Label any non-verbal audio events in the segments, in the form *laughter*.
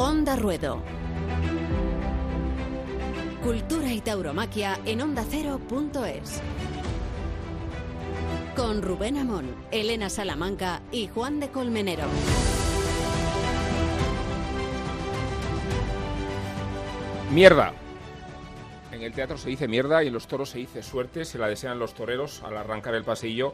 Onda Ruedo. Cultura y tauromaquia en ondacero.es. Con Rubén Amón, Elena Salamanca y Juan de Colmenero. Mierda. En el teatro se dice mierda y en los toros se dice suerte, se la desean los toreros al arrancar el pasillo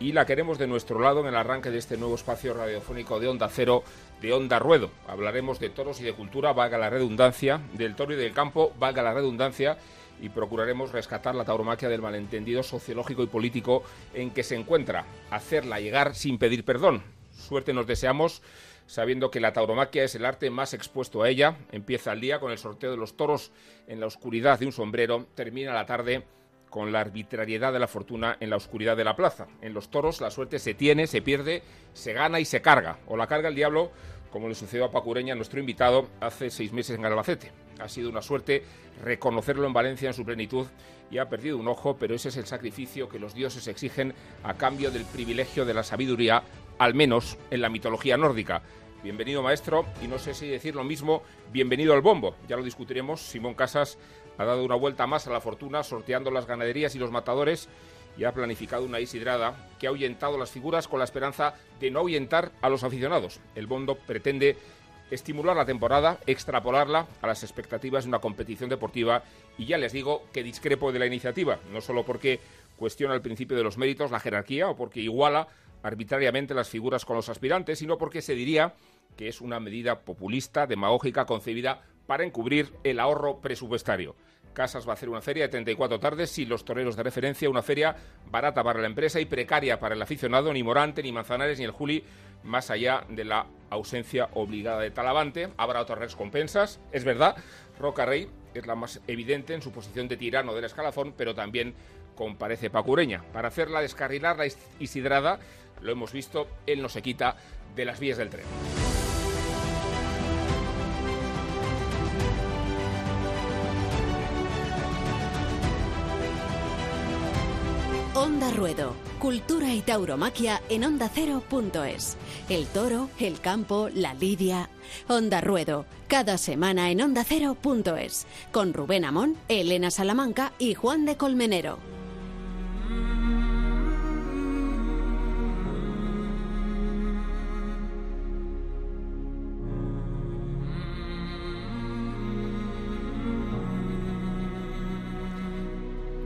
y la queremos de nuestro lado en el arranque de este nuevo espacio radiofónico de Onda Cero, de Onda Ruedo. Hablaremos de toros y de cultura, valga la redundancia, del toro y del campo, valga la redundancia, y procuraremos rescatar la tauromaquia del malentendido sociológico y político en que se encuentra, hacerla llegar sin pedir perdón. Suerte nos deseamos sabiendo que la tauromaquia es el arte más expuesto a ella. Empieza el día con el sorteo de los toros en la oscuridad de un sombrero, termina la tarde con la arbitrariedad de la fortuna en la oscuridad de la plaza. En los toros la suerte se tiene, se pierde, se gana y se carga. O la carga el diablo, como le sucedió a Pacureña, nuestro invitado, hace seis meses en Albacete. Ha sido una suerte reconocerlo en Valencia en su plenitud y ha perdido un ojo, pero ese es el sacrificio que los dioses exigen a cambio del privilegio de la sabiduría, al menos en la mitología nórdica. Bienvenido maestro, y no sé si decir lo mismo, bienvenido al bombo. Ya lo discutiremos. Simón Casas ha dado una vuelta más a la fortuna sorteando las ganaderías y los matadores y ha planificado una isidrada que ha ahuyentado las figuras con la esperanza de no ahuyentar a los aficionados. El Bondo pretende estimular la temporada, extrapolarla a las expectativas de una competición deportiva y ya les digo que discrepo de la iniciativa, no solo porque cuestiona el principio de los méritos, la jerarquía o porque iguala arbitrariamente las figuras con los aspirantes, sino porque se diría que es una medida populista, demagógica, concebida para encubrir el ahorro presupuestario. Casas va a hacer una feria de 34 tardes sin los toreros de referencia, una feria barata para la empresa y precaria para el aficionado, ni Morante, ni Manzanares, ni el Juli, más allá de la ausencia obligada de Talavante. Habrá otras recompensas, es verdad, Roca Rey es la más evidente en su posición de tirano del escalafón, pero también comparece Pacureña. Para hacerla descarrilar la Isidrada, lo hemos visto, él no se quita de las vías del tren. Ruedo, cultura y tauromaquia en ondacero.es. El toro, el campo, la lidia. Onda Ruedo, cada semana en ondacero.es. Con Rubén Amón, Elena Salamanca y Juan de Colmenero.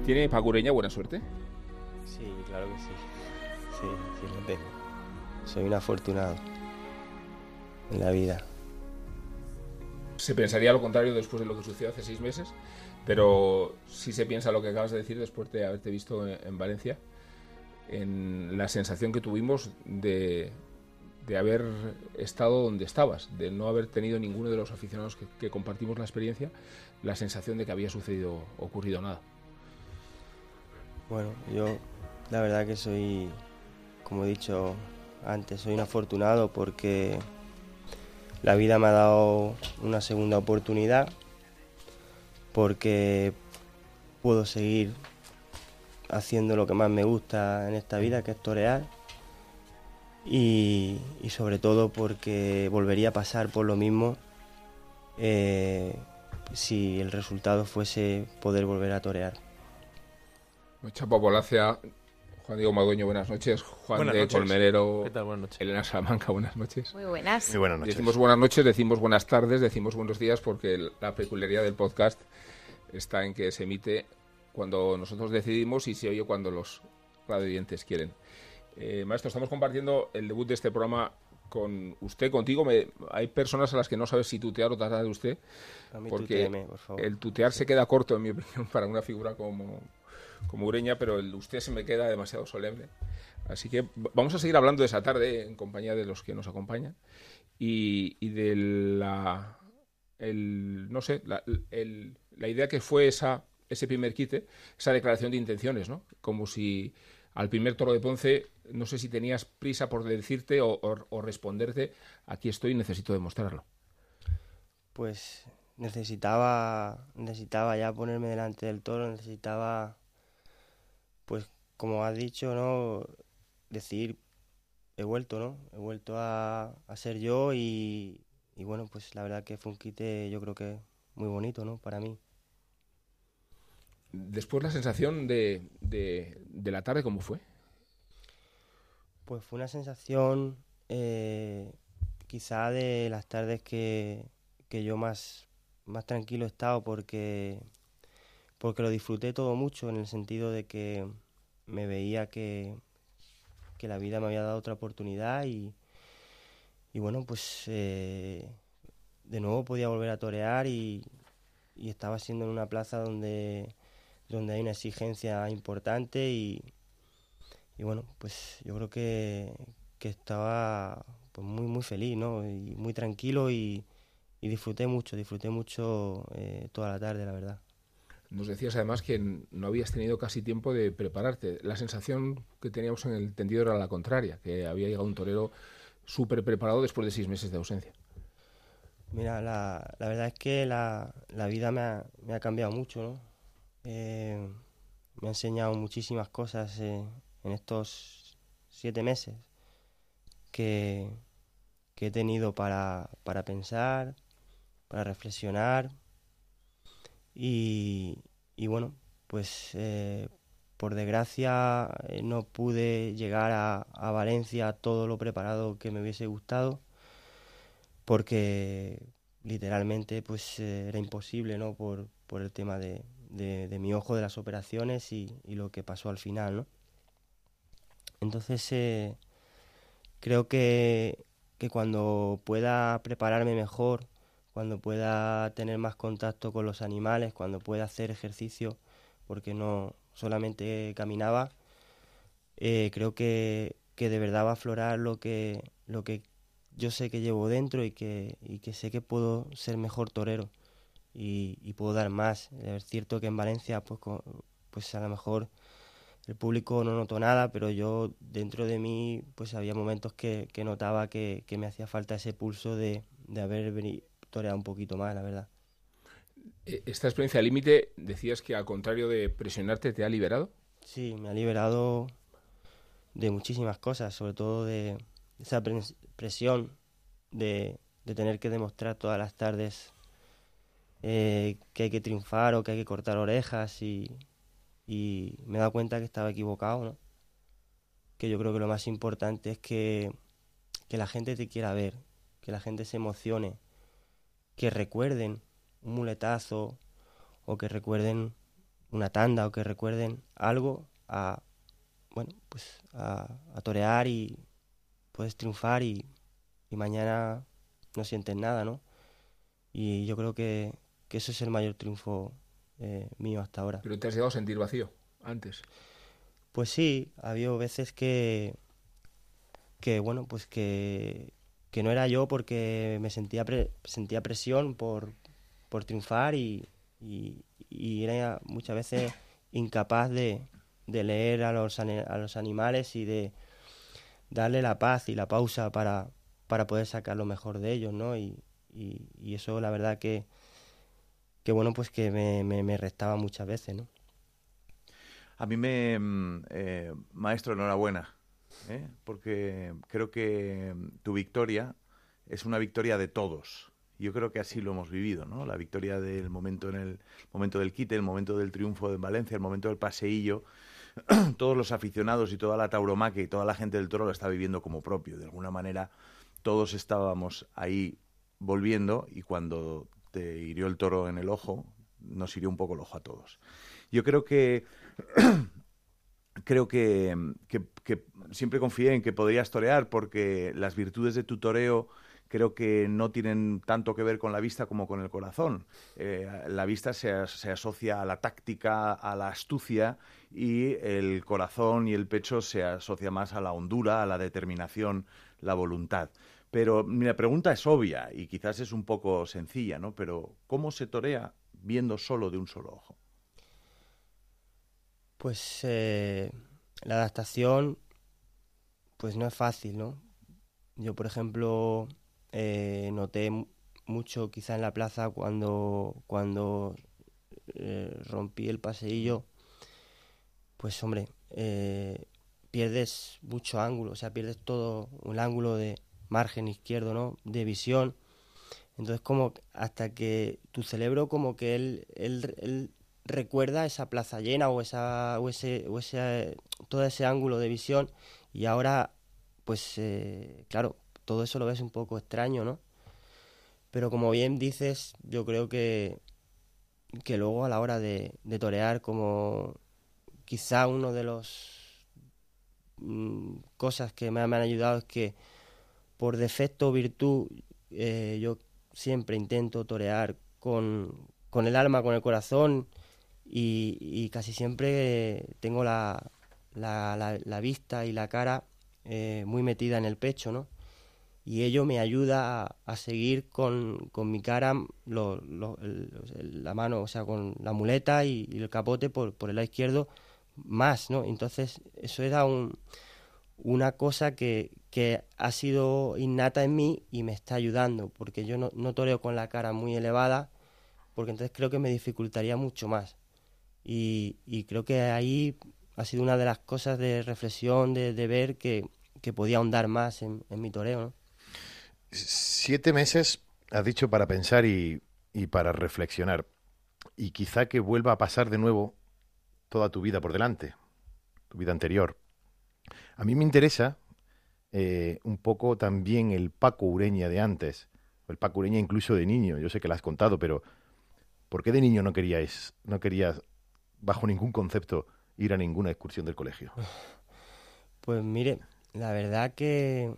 ¿Tiene Pacureña buena suerte? Sí, claro que sí. Sí, sí lo tengo. Soy un afortunado en la vida. Se pensaría lo contrario después de lo que sucedió hace seis meses, pero sí se piensa lo que acabas de decir después de haberte visto en, en Valencia, en la sensación que tuvimos de, de, haber estado donde estabas, de no haber tenido ninguno de los aficionados que, que compartimos la experiencia, la sensación de que había sucedido, ocurrido nada. Bueno, yo la verdad que soy, como he dicho antes, soy un afortunado porque la vida me ha dado una segunda oportunidad, porque puedo seguir haciendo lo que más me gusta en esta vida, que es torear, y, sobre todo porque volvería a pasar por lo mismo eh, si el resultado fuese poder volver a torear. Chapa Polacia, Juan Diego Madueño, buenas noches. Juan buenas de noches. Colmerero, ¿Qué tal? Buenas noches. Elena Salamanca, buenas noches. Muy buenas. Muy buenas noches. Decimos buenas noches, decimos buenas tardes, decimos buenos días, porque la peculiaridad del podcast está en que se emite cuando nosotros decidimos y se oye cuando los radioyentes quieren. Eh, maestro, estamos compartiendo el debut de este programa con usted, contigo. Me- hay personas a las que no sabes si tutear o tratar de usted, A mí porque tuteeme, por favor. el tutear se queda corto, en mi *laughs* opinión, para una figura como, como Ureña, pero el usted se me queda demasiado solemne. Así que vamos a seguir hablando de esa tarde en compañía de los que nos acompañan y, de la, el, no sé, la, idea que fue esa, ese primer quite, esa declaración de intenciones, ¿no? Como si al primer toro de Ponce, no sé si tenías prisa por decirte o responderte, aquí estoy y necesito demostrarlo. Pues necesitaba, necesitaba ya ponerme delante del toro, necesitaba, pues como has dicho, ¿no? Decir, he vuelto, ¿no? He vuelto a, a ser yo y, bueno, pues la verdad que fue un quite yo creo que muy bonito, ¿no? Para mí. Después la sensación de, de, la tarde, ¿cómo fue? Pues fue una sensación eh, quizá de las tardes que, que yo más, más tranquilo he estado porque, porque lo disfruté todo mucho en el sentido de que me veía que, que la vida me había dado otra oportunidad y, y bueno, pues eh, de nuevo podía volver a torear y, y estaba siendo en una plaza donde, donde hay una exigencia importante y, y bueno, pues yo creo que, que estaba pues muy muy feliz, ¿no? Y muy tranquilo y, disfruté mucho, disfruté mucho eh, toda la tarde, la verdad. Nos decías además que no habías tenido casi tiempo de prepararte. La sensación que teníamos en el tendido era la contraria, que había llegado un torero súper preparado después de seis meses de ausencia. Mira, la, la verdad es que la, la vida me ha, me ha, cambiado mucho, ¿no? Eh, me ha enseñado muchísimas cosas eh, en estos siete meses que, que he tenido para, para pensar, para reflexionar y, y bueno, pues eh, por desgracia eh, no pude llegar a, a, Valencia todo lo preparado que me hubiese gustado porque literalmente pues eh, era imposible no por, por el tema de, de, mi ojo de las operaciones y, y, lo que pasó al final no entonces creo que, que cuando pueda prepararme mejor cuando pueda tener más contacto con los animales cuando pueda hacer ejercicio porque no solamente caminaba eh, creo que, que de verdad va a aflorar lo que lo que yo sé que llevo dentro y que, y que sé que puedo ser mejor torero y, puedo dar más. Es cierto que en Valencia, pues, pues a lo mejor el público no notó nada, pero yo dentro de mí, pues había momentos que, que notaba que, que, me hacía falta ese pulso de, de haber toreado un poquito más, la verdad. E, ¿Esta experiencia límite decías que al contrario de presionarte te ha liberado? Sí, me ha liberado de muchísimas cosas, sobre todo de, esa presión de, de, tener que demostrar todas las tardes eh, que hay que triunfar o que hay que cortar orejas y, y me he dado cuenta que estaba equivocado, ¿no? Que yo creo que lo más importante es que, que la gente te quiera ver, que la gente se emocione, que recuerden un muletazo o que recuerden una tanda o que recuerden algo a bueno pues a, a torear y, puedes triunfar y, y mañana no sientes nada, ¿no? Y yo creo que, que eso es el mayor triunfo eh, mío hasta ahora. ¿Pero te has llegado a sentir vacío antes? Pues sí, ha habido veces que, que bueno, pues que, que no era yo porque me sentía, pre, sentía presión por, por triunfar y, y, era muchas veces incapaz de, de leer a los, a los animales y de, darle la paz y la pausa para, para poder sacar lo mejor de ellos, ¿no? Y, y, eso la verdad que, que bueno, pues que me, me, me restaba muchas veces, ¿no? A mí me... Mm, eh, maestro, enhorabuena, ¿eh? porque creo que tu victoria es una victoria de todos. Yo creo que así lo hemos vivido, ¿no? La victoria del momento en el momento del quite, el momento del triunfo en Valencia, el momento del paseillo, *clears throat* todos los aficionados y toda la tauromaquia y toda la gente del toro lo está viviendo como propio. De alguna manera, todos estábamos ahí volviendo y cuando te hirió el toro en el ojo, nos hirió un poco el ojo a todos. Yo creo que *clears throat* creo que, siempre confié en que podrías torear porque las virtudes de tu toreo creo que no tienen tanto que ver con la vista como con el corazón. Eh, la vista se, asocia a la táctica, a la astucia y el corazón y el pecho se asocia más a la hondura, a la determinación, la voluntad. Pero mi pregunta es obvia y quizás es un poco sencilla, ¿no? Pero ¿cómo se torea viendo solo de un solo ojo? Pues eh, la adaptación, pues no es fácil, ¿no? Yo, por ejemplo, eh, noté mucho quizá en la plaza cuando, cuando eh, rompí el paseillo, pues hombre, eh, pierdes mucho ángulo, o sea, pierdes todo el ángulo de margen izquierdo, ¿no? De visión. Entonces como hasta que tu cerebro como que él, él, recuerda esa plaza llena o, esa, o, ese, ese, todo ese ángulo de visión y ahora pues eh, claro, todo eso lo ves un poco extraño, ¿no? Pero como bien dices, yo creo que, que luego a la hora de, de torear, como quizá uno de los mm, cosas que me, han ayudado es que por defecto o virtud eh, yo siempre intento torear con, con, el alma, con el corazón y, casi siempre tengo la, la, la, vista y la cara eh, muy metida en el pecho, ¿no? y ello me ayuda a, seguir con, con, mi cara la mano, o sea, con la muleta y, el capote por, por, el lado izquierdo más, ¿no? Entonces, eso era un, una cosa que, que, ha sido innata en mí y me está ayudando, porque yo no, no toreo con la cara muy elevada, porque entonces creo que me dificultaría mucho más. Y, y creo que ahí ha sido una de las cosas de reflexión, de, de ver que, que podía ahondar más en, en mi toreo, ¿no? Siete meses, has dicho, para pensar y, para reflexionar. Y quizá que vuelva a pasar de nuevo toda tu vida por delante, tu vida anterior. A mí me interesa eh, un poco también el Paco Ureña de antes, el Paco Ureña incluso de niño. Yo sé que lo has contado, pero ¿por qué de niño no queríais, no querías, bajo ningún concepto, ir a ninguna excursión del colegio? *sighs* Pues mire, la verdad que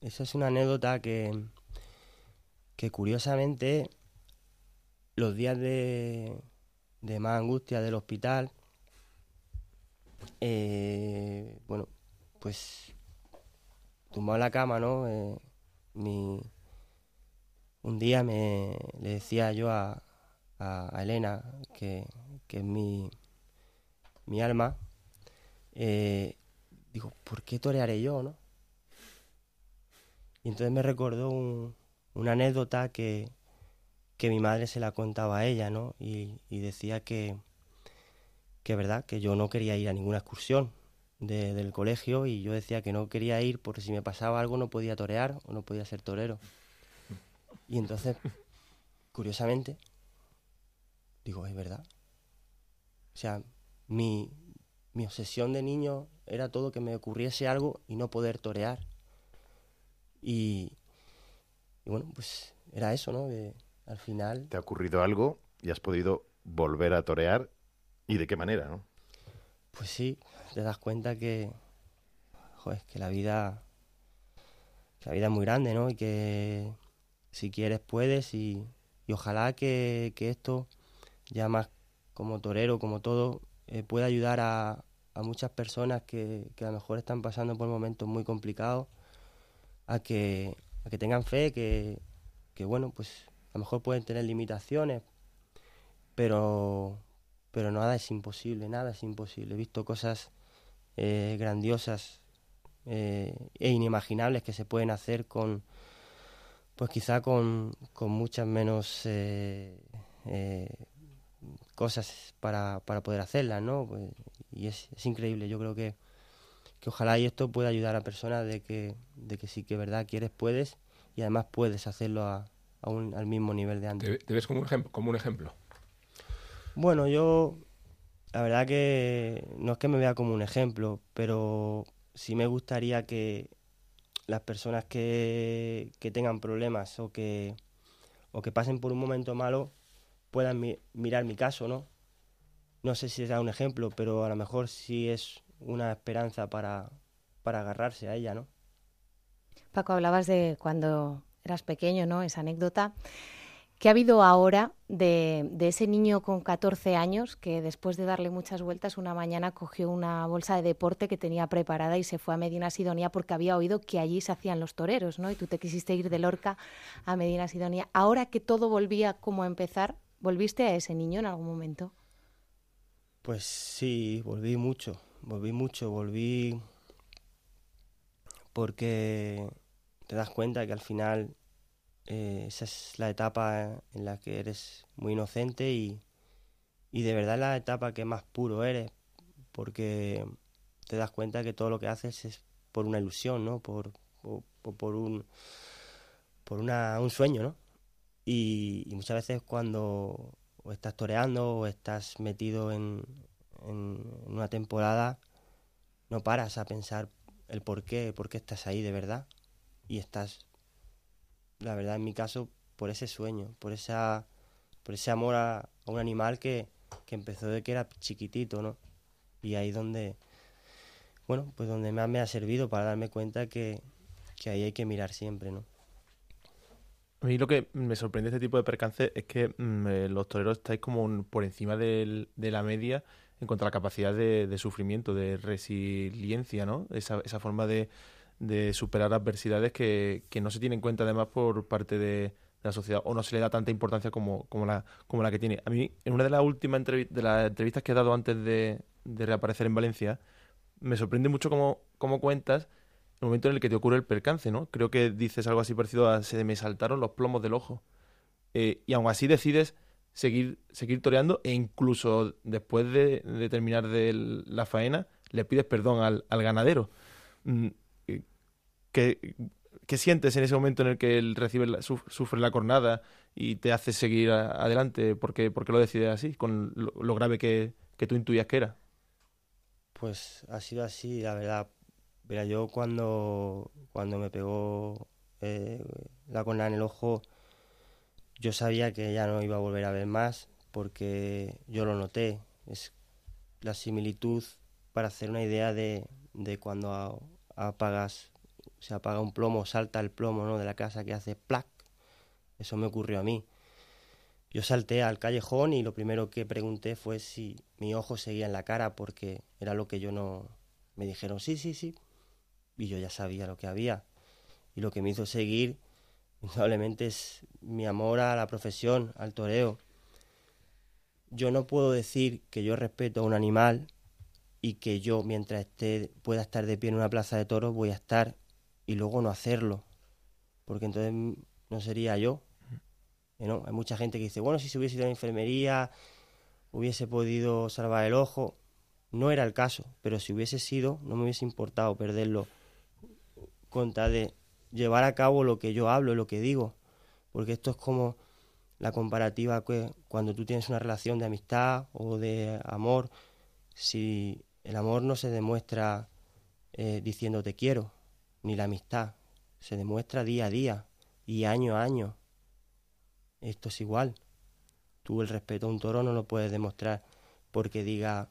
esa es una anécdota que, que curiosamente los días de, más angustia del hospital, eh, bueno, pues tumbado en la cama, ¿no? Eh, un día me le decía yo a, a, Elena, que, que, es mi, mi alma, eh, digo, ¿por qué torearé yo, no? Y entonces me recordó una anécdota que, que, mi madre se la contaba a ella, ¿no? Y, decía que, que, verdad, que yo no quería ir a ninguna excursión del colegio y yo decía que no quería ir porque si me pasaba algo no podía torear o no podía ser torero. Y entonces, curiosamente, digo, es verdad. O sea, mi, mi obsesión de niño era todo que me ocurriese algo y no poder torear. Y, bueno, pues era eso, ¿no? al final... ¿Te ha ocurrido algo y has podido volver a torear? ¿Y de qué manera, no? Pues sí, te das cuenta que, joder, que la vida, la vida es muy grande, ¿no? Y que si quieres puedes y, ojalá que, esto, ya más como torero, como todo, eh, pueda ayudar a, a muchas personas que, a lo mejor están pasando por momentos muy complicados a que, tengan fe, que, bueno, pues a lo mejor pueden tener limitaciones, pero, pero nada es imposible, nada es imposible. He visto cosas eh, grandiosas eh, e inimaginables que se pueden hacer con, pues quizá con, con muchas menos cosas para, para poder hacerlas, ¿no? Pues, y es, es increíble, yo creo que que ojalá y esto pueda ayudar a personas de que, de que sí que verdad quieres, puedes y además puedes hacerlo a, un, al mismo nivel de antes. ¿Te, ves como un, ejemplo, como un ejemplo? Bueno, yo la verdad que no es que me vea como un ejemplo, pero sí me gustaría que las personas que, que tengan problemas o que, o que pasen por un momento malo puedan mirar mi caso, ¿no? No sé si será un ejemplo, pero a lo mejor sí es una esperanza para, para agarrarse a ella, ¿no? Paco, hablabas de cuando eras pequeño, ¿no? Esa anécdota. ¿Qué ha habido ahora de, de, ese niño con 14 años que después de darle muchas vueltas una mañana cogió una bolsa de deporte que tenía preparada y se fue a Medina Sidonia porque había oído que allí se hacían los toreros, ¿no? Y tú te quisiste ir de Lorca a Medina Sidonia. Ahora que todo volvía como a empezar, ¿volviste a ese niño en algún momento? Pues sí, volví mucho volví mucho, volví porque te das cuenta que al final eh, esa es la etapa en la que eres muy inocente y, y de verdad la etapa que más puro eres, porque te das cuenta que todo lo que haces es por una ilusión, ¿no? Por, por, por un, por una, un sueño, ¿no? Y, muchas veces cuando estás toreando o estás metido en, una temporada, no paras a pensar el por qué, por qué estás ahí de verdad. Y estás, la verdad, en mi caso, por ese sueño, por esa por ese amor a, un animal que, que, empezó de que era chiquitito, ¿no? Y ahí donde, bueno, pues donde me ha servido para darme cuenta que, que ahí hay que mirar siempre, ¿no? A mí lo que me sorprende de este tipo de percance es que mm, eh, los toreros estáis como por encima de la media en cuanto a la capacidad de, sufrimiento, de resiliencia, ¿no? Esa, esa forma de, de superar adversidades que, no se tiene en cuenta además por parte de, la sociedad o no se le da tanta importancia como, como, la, como la que tiene. A mí, en una de las últimas de las entrevistas que he dado antes de, reaparecer en Valencia, me sorprende mucho cómo, cómo cuentas el momento en el que te ocurre el percance, ¿no? Creo que dices algo así parecido a se me saltaron los plomos del ojo. Eh, y aún así decides seguir, seguir toreando e incluso después de, terminar de la faena le pides perdón al, al ganadero. Mm, eh, que ¿Qué sientes en ese momento en el que él recibe sufre la cornada y te hace seguir adelante? ¿Por qué, lo decides así, con lo, grave que, tú intuyas que era? Pues ha sido así, la verdad. Yo cuando, cuando me pegó eh, la cornada en el ojo, yo sabía que ya no iba a volver a ver más porque yo lo noté. Es la similitud para hacer una idea de, de cuando apagas se apaga un plomo, salta el plomo ¿no? de la casa que hace plac. Eso me ocurrió a mí. Yo salté al callejón y lo primero que pregunté fue si mi ojo seguía en la cara porque era lo que yo no... Me dijeron sí, sí, sí. Y yo ya sabía lo que había. Y lo que me hizo seguir, indudablemente, es mi amor a la profesión, al toreo. Yo no puedo decir que yo respeto a un animal y que yo, mientras esté, pueda estar de pie en una plaza de toros, voy a estar y luego no hacerlo, porque entonces no sería yo. ¿no? Hay mucha gente que dice, bueno, si se hubiese ido a la enfermería, hubiese podido salvar el ojo. No era el caso, pero si hubiese sido, no me hubiese importado perderlo con de llevar a cabo lo que yo hablo, lo que digo, porque esto es como la comparativa que cuando tú tienes una relación de amistad o de amor, si el amor no se demuestra eh, diciendo te quiero, ni la amistad. Se demuestra día a día y año a año. Esto es igual. Tú el respeto a un toro no lo puedes demostrar porque diga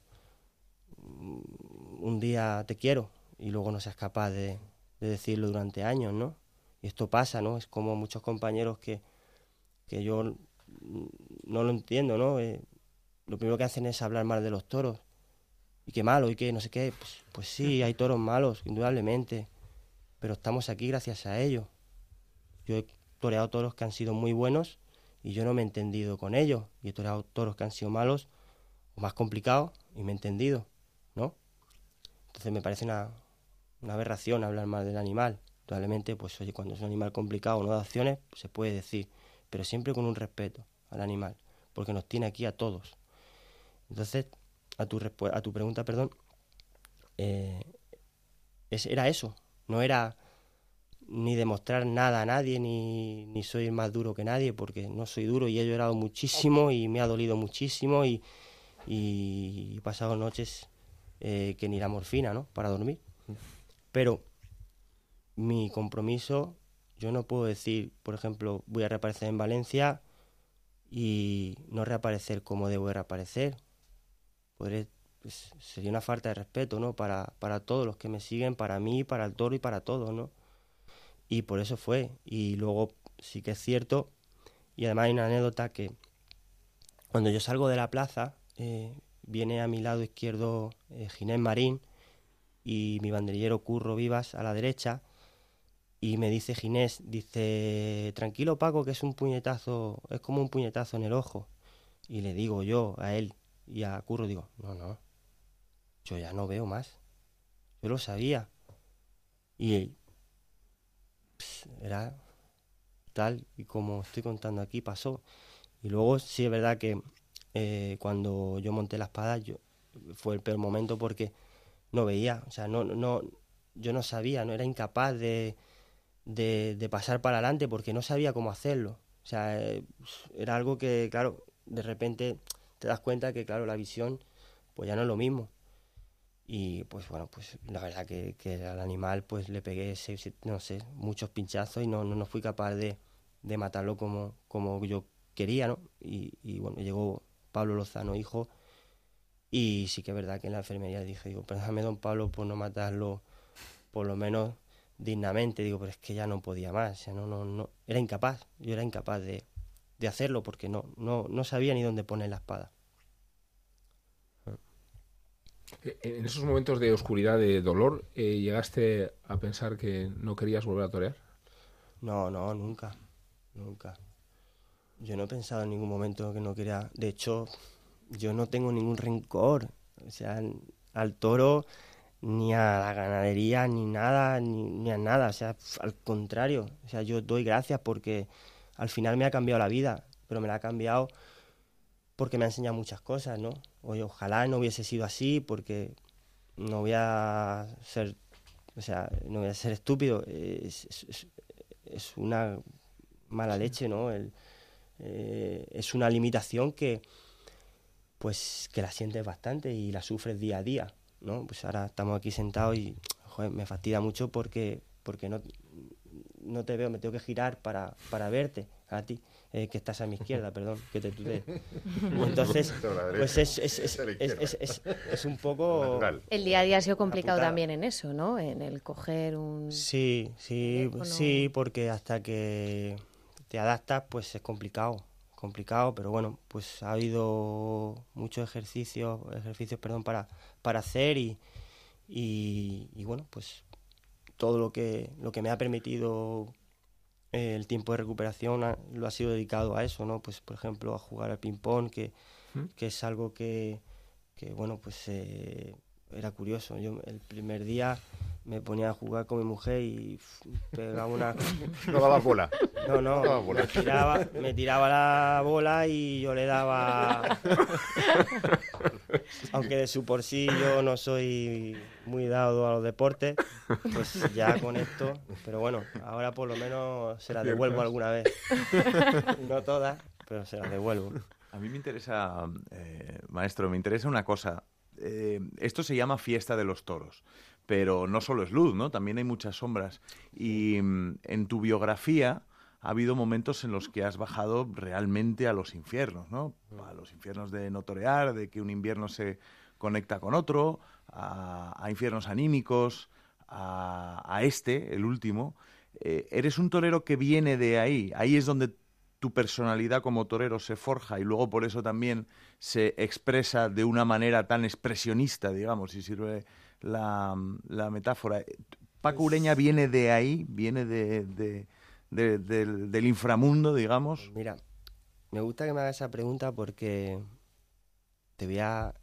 mm, un día te quiero y luego no seas capaz de, decirlo durante años, ¿no? Y esto pasa, ¿no? Es como muchos compañeros que, que yo no lo entiendo, ¿no? Eh, lo primero que hacen es hablar mal de los toros. Y qué malo, y qué no sé qué. Pues, pues sí, *laughs* hay toros malos, indudablemente pero estamos aquí gracias a ellos. Yo he toreado toros que han sido muy buenos y yo no me he entendido con ellos. Y he toreado toros que han sido malos o más complicados y me he entendido, ¿no? Entonces me parece una, aberración hablar mal del animal. Probablemente, pues oye, cuando es un animal complicado no da acciones, se puede decir, pero siempre con un respeto al animal, porque nos tiene aquí a todos. Entonces, a tu, a tu pregunta, perdón, eh, era eso, no era ni demostrar nada a nadie, ni, soy más duro que nadie, porque no soy duro y he llorado muchísimo y me ha dolido muchísimo y, y he pasado noches eh, que ni la morfina, ¿no? Para dormir. Pero mi compromiso, yo no puedo decir, por ejemplo, voy a reaparecer en Valencia y no reaparecer como debo reaparecer. Podré pues sería una falta de respeto, ¿no? Para, para todos los que me siguen, para mí, para el toro y para todos, ¿no? Y por eso fue. Y luego sí que es cierto, y además hay una anécdota que cuando yo salgo de la plaza, eh, viene a mi lado izquierdo eh, Ginés Marín y mi banderillero Curro Vivas a la derecha, y me dice Ginés, dice, tranquilo Paco, que es un puñetazo, es como un puñetazo en el ojo. Y le digo yo a él y a Curro, digo, no, no, yo ya no veo más. Yo lo sabía. Y era tal y como estoy contando aquí, pasó. Y luego sí es verdad que eh, cuando yo monté la espada yo, fue el peor momento porque no veía, o sea, no, no, yo no sabía, no era incapaz de, de, pasar para adelante porque no sabía cómo hacerlo. O sea, eh, era algo que, claro, de repente te das cuenta que, claro, la visión pues ya no es lo mismo. Y pues bueno, pues la verdad que, que al animal pues le pegué, no sé, muchos pinchazos y no, no, fui capaz de, de, matarlo como, como yo quería, ¿no? Y, y, bueno, llegó Pablo Lozano, hijo, y sí que es verdad que en la enfermería dije, digo, perdóname don Pablo por no matarlo por lo menos dignamente, digo, pero es que ya no podía más, no, no, no, era incapaz, yo era incapaz de, de hacerlo porque no, no, no sabía ni dónde poner la espada. Eh, en esos momentos de oscuridad, de dolor, eh, ¿llegaste a pensar que no querías volver a torear? No, no, nunca, nunca. Yo no he pensado en ningún momento que no quería. De hecho, yo no tengo ningún rencor. O sea, al toro, ni a la ganadería, ni nada, ni, ni a nada. O sea, al contrario. O sea, yo doy gracias porque al final me ha cambiado la vida, pero me la ha cambiado porque me ha enseñado muchas cosas, ¿no? Oye, ojalá no hubiese sido así porque no voy a ser, o sea, no voy a ser estúpido. Es, una mala leche, ¿no? Eh, es una limitación que, pues, que la sientes bastante y la sufres día a día, ¿no? Pues ahora estamos aquí sentados y, joder, me fastidia mucho porque, porque no, no te veo, me tengo que girar para, para verte a ti. Eh, que estás a mi izquierda, *laughs* perdón, que te tuteé. *laughs* Entonces, pues es, es, es, es, un poco... *laughs* El día a día ha sido complicado también en eso, ¿no? En el coger un... Sí, sí, sí, porque hasta que te adaptas, pues es complicado, complicado, pero bueno, pues ha habido muchos ejercicios, ejercicios, perdón, para, para hacer y, y, y bueno, pues todo lo que, lo que me ha permitido el tiempo de recuperación lo ha sido dedicado a eso, ¿no? Pues, por ejemplo, a jugar al ping-pong, que, que, es algo que, que bueno, pues eh, era curioso. Yo el primer día me ponía a jugar con mi mujer y pegaba una... *laughs* No daba bola. No, no, Me, tiraba, me tiraba la bola y yo le daba... *laughs* Aunque de su por sí yo no soy muy dado a los deportes, pues ya con esto... Pero bueno, ahora por lo menos se la devuelvo alguna vez. No todas, pero se las devuelvo. A mí me interesa, eh, maestro, me interesa una cosa. Eh, esto se llama fiesta de los toros pero no solo es luz, ¿no? También hay muchas sombras. Y mm, en tu biografía ha habido momentos en los que has bajado realmente a los infiernos, ¿no? A los infiernos de notorear, de que un invierno se conecta con otro, a, infiernos anímicos, a, este, el último. Eh, eres un torero que viene de ahí. Ahí es donde tu personalidad como torero se forja y luego por eso también se expresa de una manera tan expresionista, digamos, si sirve la, la metáfora. Paco pues Ureña viene de ahí, viene de, del, inframundo, digamos. Mira, me gusta que me hagas esa pregunta porque te voy a,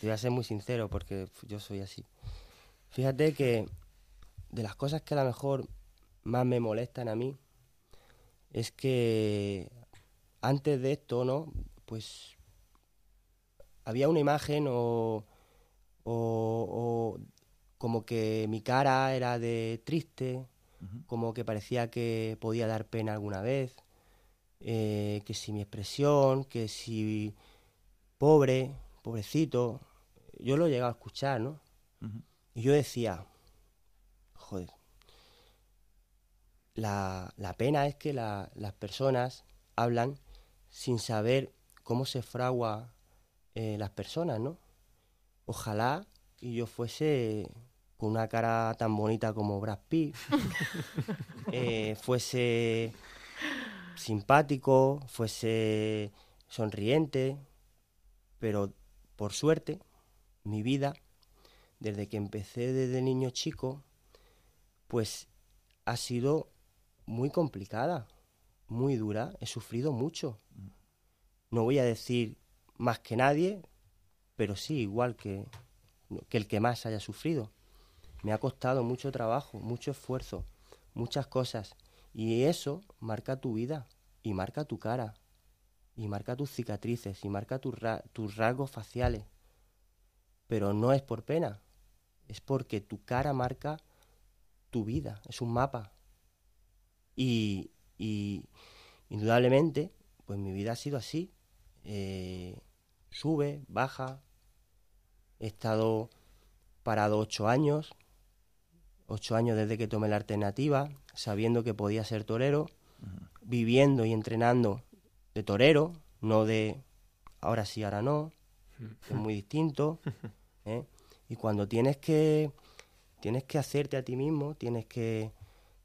te voy a ser muy sincero porque yo soy así. Fíjate que de las cosas que a lo mejor más me molestan a mí es que antes de esto, ¿no? Pues había una imagen o o, como que mi cara era de triste, como que parecía que podía dar pena alguna vez, eh, que si mi expresión, que si pobre, pobrecito, yo lo he llegado a escuchar, ¿no? Y yo decía, joder, la, la pena es que las personas hablan sin saber cómo se fragua eh, las personas, ¿no? Ojalá y yo fuese con una cara tan bonita como Brad Pitt, *laughs* eh, fuese simpático, fuese sonriente, pero por suerte mi vida, desde que empecé desde niño chico, pues ha sido muy complicada, muy dura, he sufrido mucho. No voy a decir más que nadie, pero sí, igual que, que el que más haya sufrido. Me ha costado mucho trabajo, mucho esfuerzo, muchas cosas. Y eso marca tu vida, y marca tu cara, y marca tus cicatrices, y marca tus, tus rasgos faciales. Pero no es por pena, es porque tu cara marca tu vida, es un mapa. Y, y, indudablemente, pues mi vida ha sido así. Eh, sube, baja. He estado parado ocho años, ocho años desde que tomé la alternativa, sabiendo que podía ser torero, viviendo y entrenando de torero, no de ahora sí, ahora no, es muy *laughs* distinto. ¿eh? Y cuando tienes que tienes que hacerte a ti mismo, tienes que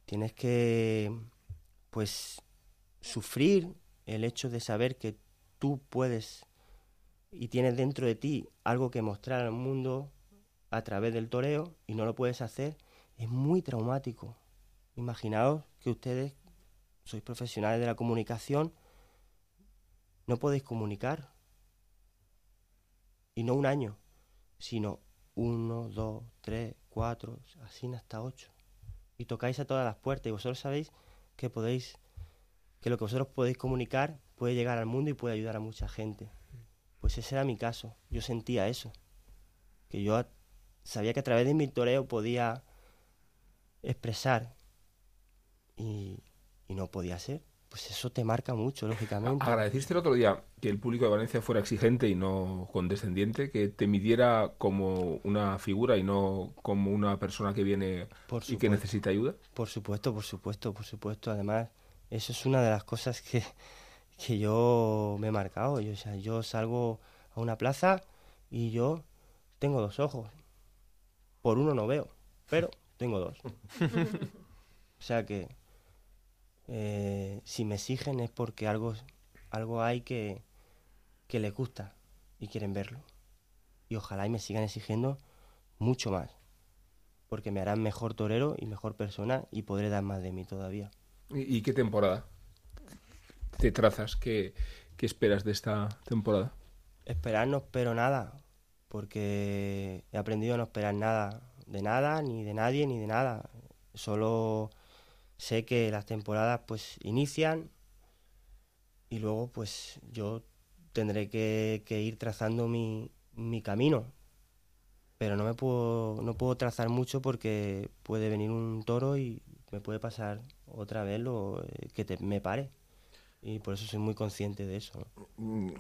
tienes que pues sufrir el hecho de saber que tú puedes y tienes dentro de ti algo que mostrar al mundo a través del toreo y no lo puedes hacer, es muy traumático. Imaginaos que ustedes sois profesionales de la comunicación, no podéis comunicar. Y no un año, sino uno, dos, tres, cuatro, así hasta ocho. Y tocáis a todas las puertas y vosotros sabéis que podéis, que lo que vosotros podéis comunicar puede llegar al mundo y puede ayudar a mucha gente. Pues ese era mi caso. Yo sentía eso. Que yo sabía que a través de mi toreo podía expresar y, no podía ser. Pues eso te marca mucho, lógicamente. Agradeciste el otro día que el público de Valencia fuera exigente y no condescendiente, que te midiera como una figura y no como una persona que viene y que necesita ayuda. Por supuesto, por supuesto, por supuesto. Además, eso es una de las cosas que, que yo me he marcado. Yo, o sea, yo salgo a una plaza y yo tengo dos ojos. Por uno no veo, pero tengo dos. o sea que eh, si me exigen es porque algo, algo hay que, que les gusta y quieren verlo. Y ojalá y me sigan exigiendo mucho más, porque me harán mejor torero y mejor persona y podré dar más de mí todavía. ¿Y, qué temporada te trazas? ¿Qué, ¿Qué esperas de esta temporada? Esperar no espero nada, porque he aprendido a no esperar nada de nada, ni de nadie, ni de nada. Solo sé que las temporadas pues inician y luego pues yo tendré que, ir trazando mi, mi, camino. Pero no me puedo, no puedo trazar mucho porque puede venir un toro y me puede pasar otra vez lo eh, que te, me pare. Y por eso soy muy consciente de eso.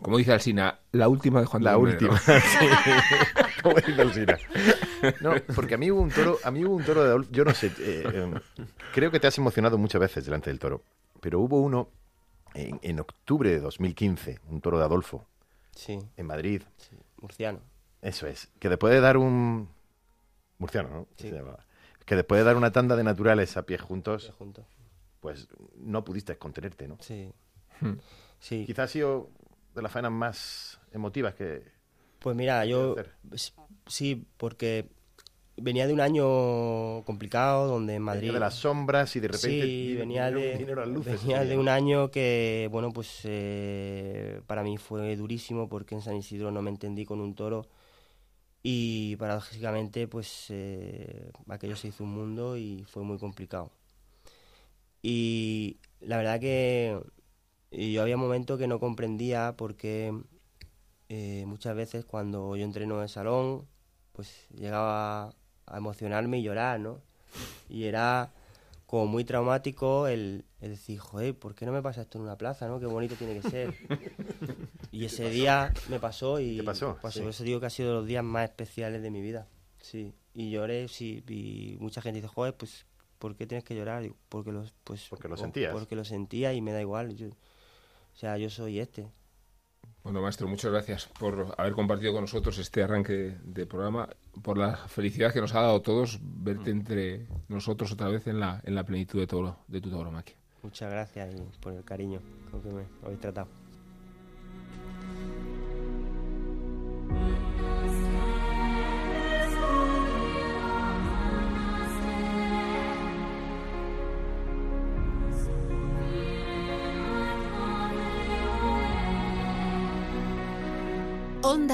Como dice Alsina, la última de Juan La última, *laughs* sí. *laughs* Como dice Alsina. No, porque a mí hubo un toro, a mí hubo un toro de yo no sé, eh, em, creo que te has emocionado muchas veces delante del toro, pero hubo uno en, octubre de 2015, un toro de Adolfo, sí. en Madrid. Sí. Murciano. Eso es, que después de dar un... Murciano, ¿no? Sí. Que después de dar una tanda de naturales a pie juntos, pie juntos. pues no pudiste contenerte, ¿no? Sí. Hmm. sí. Quizás ha sido de las faenas más emotivas que... Pues mira, yo sí, porque venía de un año complicado donde en Madrid... Venía de las sombras y de repente... Sí, venía de, venía de un año que, bueno, pues eh, para mí fue durísimo porque en San Isidro no me entendí con un toro y paradójicamente pues eh, aquello se hizo un mundo y fue muy complicado. Y la verdad que yo había momentos que no comprendía porque eh, muchas veces cuando yo entreno en el salón, pues llegaba a emocionarme y llorar, ¿no? Y era como muy traumático el, decir, joder, ¿por qué no me pasa esto en una plaza, no? Qué bonito tiene que ser. *laughs* y ese día me pasó y... ¿Qué pasó? pasó Eso digo que ha sido los días más especiales de mi vida, sí. Y lloré, sí, y mucha gente dice, joder, pues, ¿por qué tienes que llorar? porque, los, pues, porque lo sentías. Porque lo sentía y me da igual. O sea, yo soy este. Bueno, maestro, muchas gracias por haber compartido con nosotros este arranque de programa, por la felicidad que nos ha dado todos verte entre nosotros otra vez en la, en la plenitud de, todo, de tu tauromaquia. Muchas gracias por el cariño con que me habéis tratado.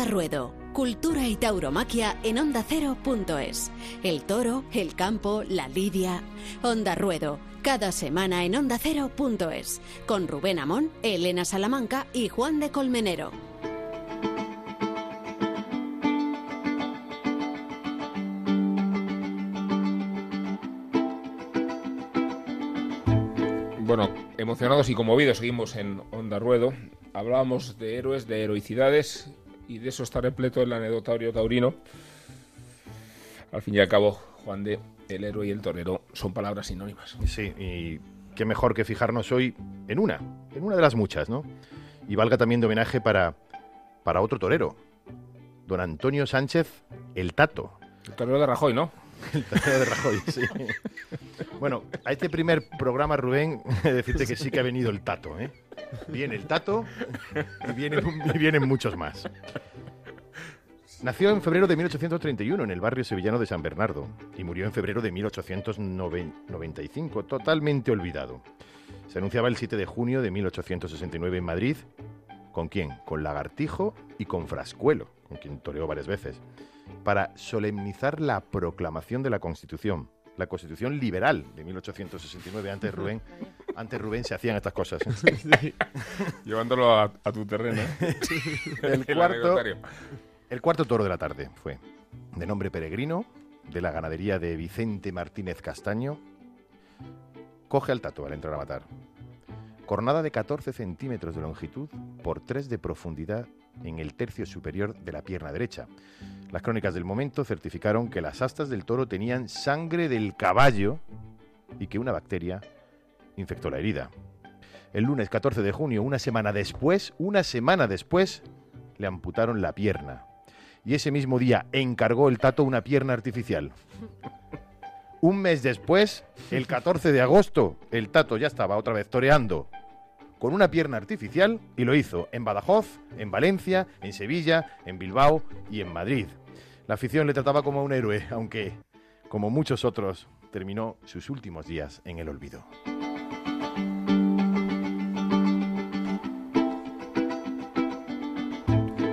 Ruedo. Cultura y tauromaquia en ondacero.es. El toro, el campo, la lidia. Onda Ruedo. Cada semana en ondacero.es. Con Rubén Amón, Elena Salamanca y Juan de Colmenero. Bueno, emocionados y conmovidos seguimos en Onda Ruedo. Hablábamos de héroes, de heroicidades y de eso está repleto el anecdotario taurino. Al fin y al cabo, Juan de, el héroe y el torero son palabras sinónimas. Sí, y qué mejor que fijarnos hoy en una, en una de las muchas, ¿no? Y valga también de homenaje para, para otro torero, don Antonio Sánchez, el Tato. El torero de Rajoy, ¿no? El de Rajoy, sí. Bueno, a este primer programa, Rubén, decirte que sí que ha venido el Tato, ¿eh? Viene el Tato y y vienen muchos más. Nació en febrero de 1831 en el barrio sevillano de San Bernardo y murió en febrero de 1895, totalmente olvidado. Se anunciaba el 7 de junio de 1869 en Madrid. ¿Con quién? Con Lagartijo y con Frascuelo, con quien toreó varias veces, para solemnizar la proclamación de la Constitución, la Constitución liberal de 1869. Antes Rubén, antes Rubén se hacían estas cosas. ¿eh? Llevándolo a, a tu terreno. ¿eh? *laughs* *laughs* El cuarto, el cuarto toro de la tarde fue de nombre Peregrino, de la ganadería de Vicente Martínez Castaño. Coge al tato al entrar a matar. Cornada de 14 centímetros de longitud por 3 de profundidad en el tercio superior de la pierna derecha. Las crónicas del momento certificaron que las astas del toro tenían sangre del caballo y que una bacteria infectó la herida. El lunes 14 de junio, una semana después, una semana después, le amputaron la pierna. Y ese mismo día encargó el tato una pierna artificial. Un mes después, el 14 de agosto, el tato ya estaba otra vez toreando con una pierna artificial y lo hizo en Badajoz, en Valencia, en Sevilla, en Bilbao y en Madrid. La afición le trataba como a un héroe, aunque, como muchos otros, terminó sus últimos días en el olvido.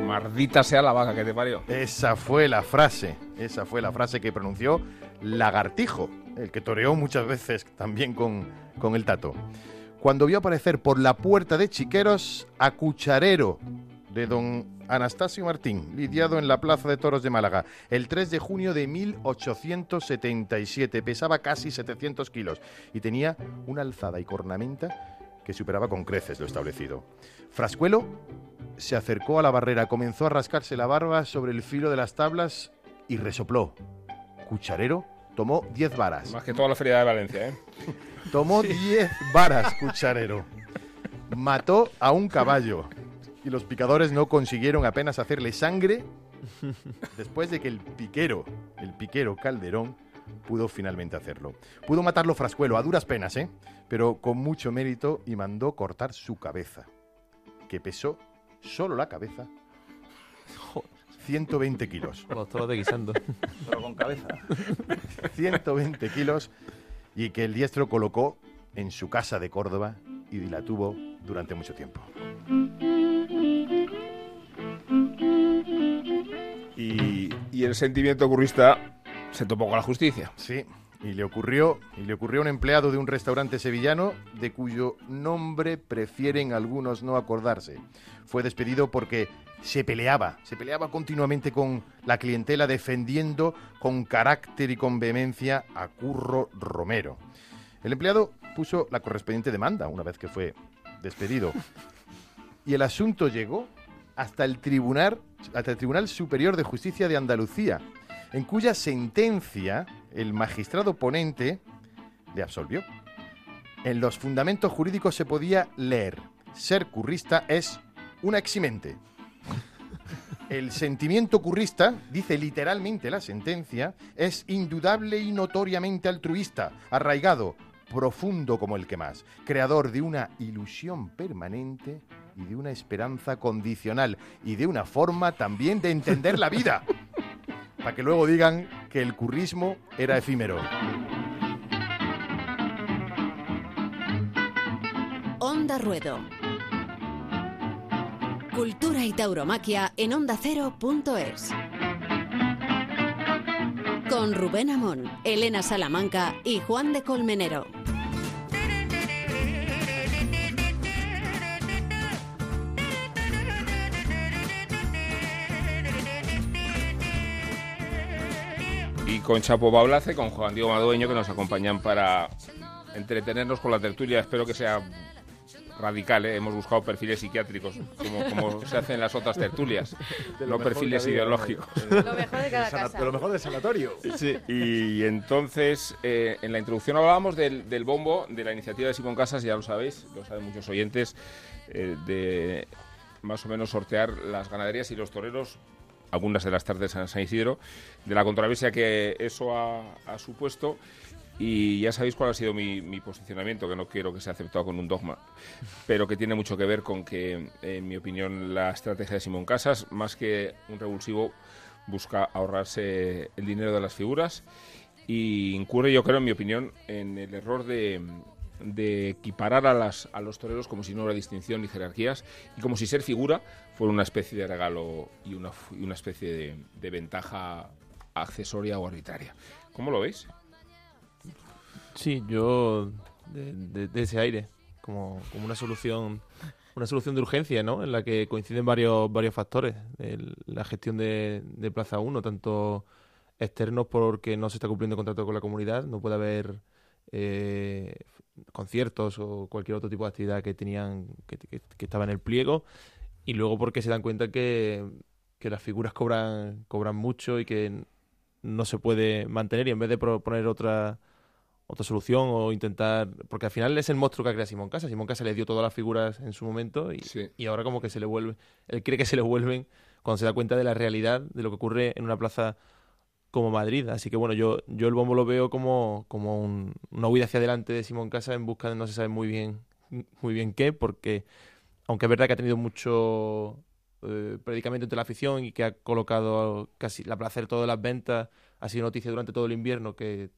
Maldita sea la vaca que te parió. Esa fue la frase, esa fue la frase que pronunció Lagartijo, el que toreó muchas veces también con, con el tato. Cuando vio aparecer por la puerta de Chiqueros a Cucharero de don Anastasio Martín, lidiado en la Plaza de Toros de Málaga, el 3 de junio de 1877. Pesaba casi 700 kilos y tenía una alzada y cornamenta que superaba con creces lo establecido. Frascuelo se acercó a la barrera, comenzó a rascarse la barba sobre el filo de las tablas y resopló. Cucharero tomó 10 varas. Más que toda la feria de Valencia, ¿eh? *laughs* Tomó 10 varas, cucharero. Mató a un caballo. Y los picadores no consiguieron apenas hacerle sangre después de que el piquero, el piquero Calderón, pudo finalmente hacerlo. Pudo matarlo Frascuelo a duras penas, ¿eh? Pero con mucho mérito y mandó cortar su cabeza, que pesó solo la cabeza 120 kilos. *laughs* Los toros de guisando. Pero con cabeza. *laughs* 120 kilos y que el diestro colocó en su casa de Córdoba y la tuvo durante mucho tiempo. Y, y el sentimiento currista se topó con la justicia. Sí, y le ocurrió, y le ocurrió a un empleado de un restaurante sevillano de cuyo nombre prefieren algunos no acordarse. Fue despedido porque se peleaba, se peleaba continuamente con la clientela defendiendo con carácter y con vehemencia a Curro Romero. El empleado puso la correspondiente demanda una vez que fue despedido. *laughs* Y el asunto llegó hasta el Tribunal, hasta el Tribunal Superior de Justicia de Andalucía, en cuya sentencia el magistrado ponente le absolvió. En los fundamentos jurídicos se podía leer, ser currista es una eximente. El sentimiento currista, dice literalmente la sentencia, es indudable y notoriamente altruista, arraigado, profundo como el que más, creador de una ilusión permanente y de una esperanza condicional y de una forma también de entender la vida. *laughs* Para que luego digan que el currismo era efímero. Onda Ruedo. Cultura y tauromaquia en ondacero.es. Con Rubén Amón, Elena Salamanca y Juan de Colmenero. Con Chapo Baulace, con Juan Diego Madueño, que nos acompañan para entretenernos con la tertulia. Espero que sea radical, ¿eh? hemos buscado perfiles psiquiátricos, como, como se hace en las otras tertulias, *laughs* no perfiles ideológicos. Lo mejor de cada casa. De lo mejor del sanatorio. Sí, y entonces eh, en la introducción hablábamos del, del, bombo, de la iniciativa de Simón Casas, ya lo sabéis, lo saben muchos oyentes, eh, de más o menos sortear las ganaderías y los toreros algunas de las tardes en San Isidro, de la controversia que eso ha, supuesto y ya sabéis cuál ha sido mi, posicionamiento, que no quiero que sea aceptado con un dogma, pero que tiene mucho que ver con que, en mi opinión, la estrategia de Simón Casas, más que un revulsivo, busca ahorrarse el dinero de las figuras y incurre, yo creo, en mi opinión, en el error de, equiparar a, las, a los toreros como si no hubiera distinción ni jerarquías y como si ser figura fuera una especie de regalo y una, una especie de, ventaja accesoria o arbitraria. ¿Cómo lo veis? Sí, yo de, ese aire, como, como, una solución una solución de urgencia, ¿no? En la que coinciden varios varios factores. la gestión de, Plaza 1, tanto externos porque no se está cumpliendo el contrato con la comunidad, no puede haber eh, conciertos o cualquier otro tipo de actividad que tenían que, que, estaba en el pliego y luego porque se dan cuenta que, que las figuras cobran cobran mucho y que no se puede mantener y en vez de proponer otra otra solución o intentar. Porque al final es el monstruo que ha creado Simón Casa. Simón Casa le dio todas las figuras en su momento y, y, ahora, como que se le vuelve. Él cree que se le vuelven cuando se da cuenta de la realidad de lo que ocurre en una plaza como Madrid. Así que bueno, yo, yo el bombo lo veo como, como una huida hacia adelante de Simón Casa en busca de no se sabe muy bien, muy bien qué, porque aunque es verdad que ha tenido mucho eh, predicamento entre la afición y que ha colocado casi la placer todas las ventas, ha sido noticia durante todo el invierno que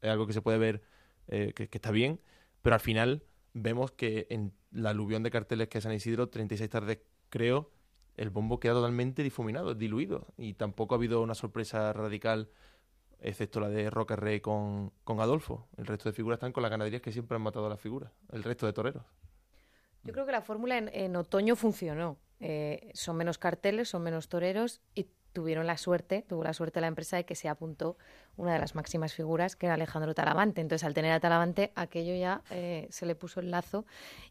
es algo que se puede ver eh, que, está bien, pero al final vemos que en la aluvión de carteles que es San Isidro, 36 tardes creo, el bombo queda totalmente difuminado, diluido, y tampoco ha habido una sorpresa radical, excepto la de Roque Rey con, con Adolfo. El resto de figuras están con las ganaderías que siempre han matado a las figuras, el resto de toreros. Yo creo que la fórmula en, otoño funcionó. Eh, son menos carteles, son menos toreros y tuvieron la suerte, tuvo la suerte la empresa de que se apuntó una de las máximas figuras, que era Alejandro Talavante. Entonces, al tener a Talavante, aquello ya eh, se le puso el lazo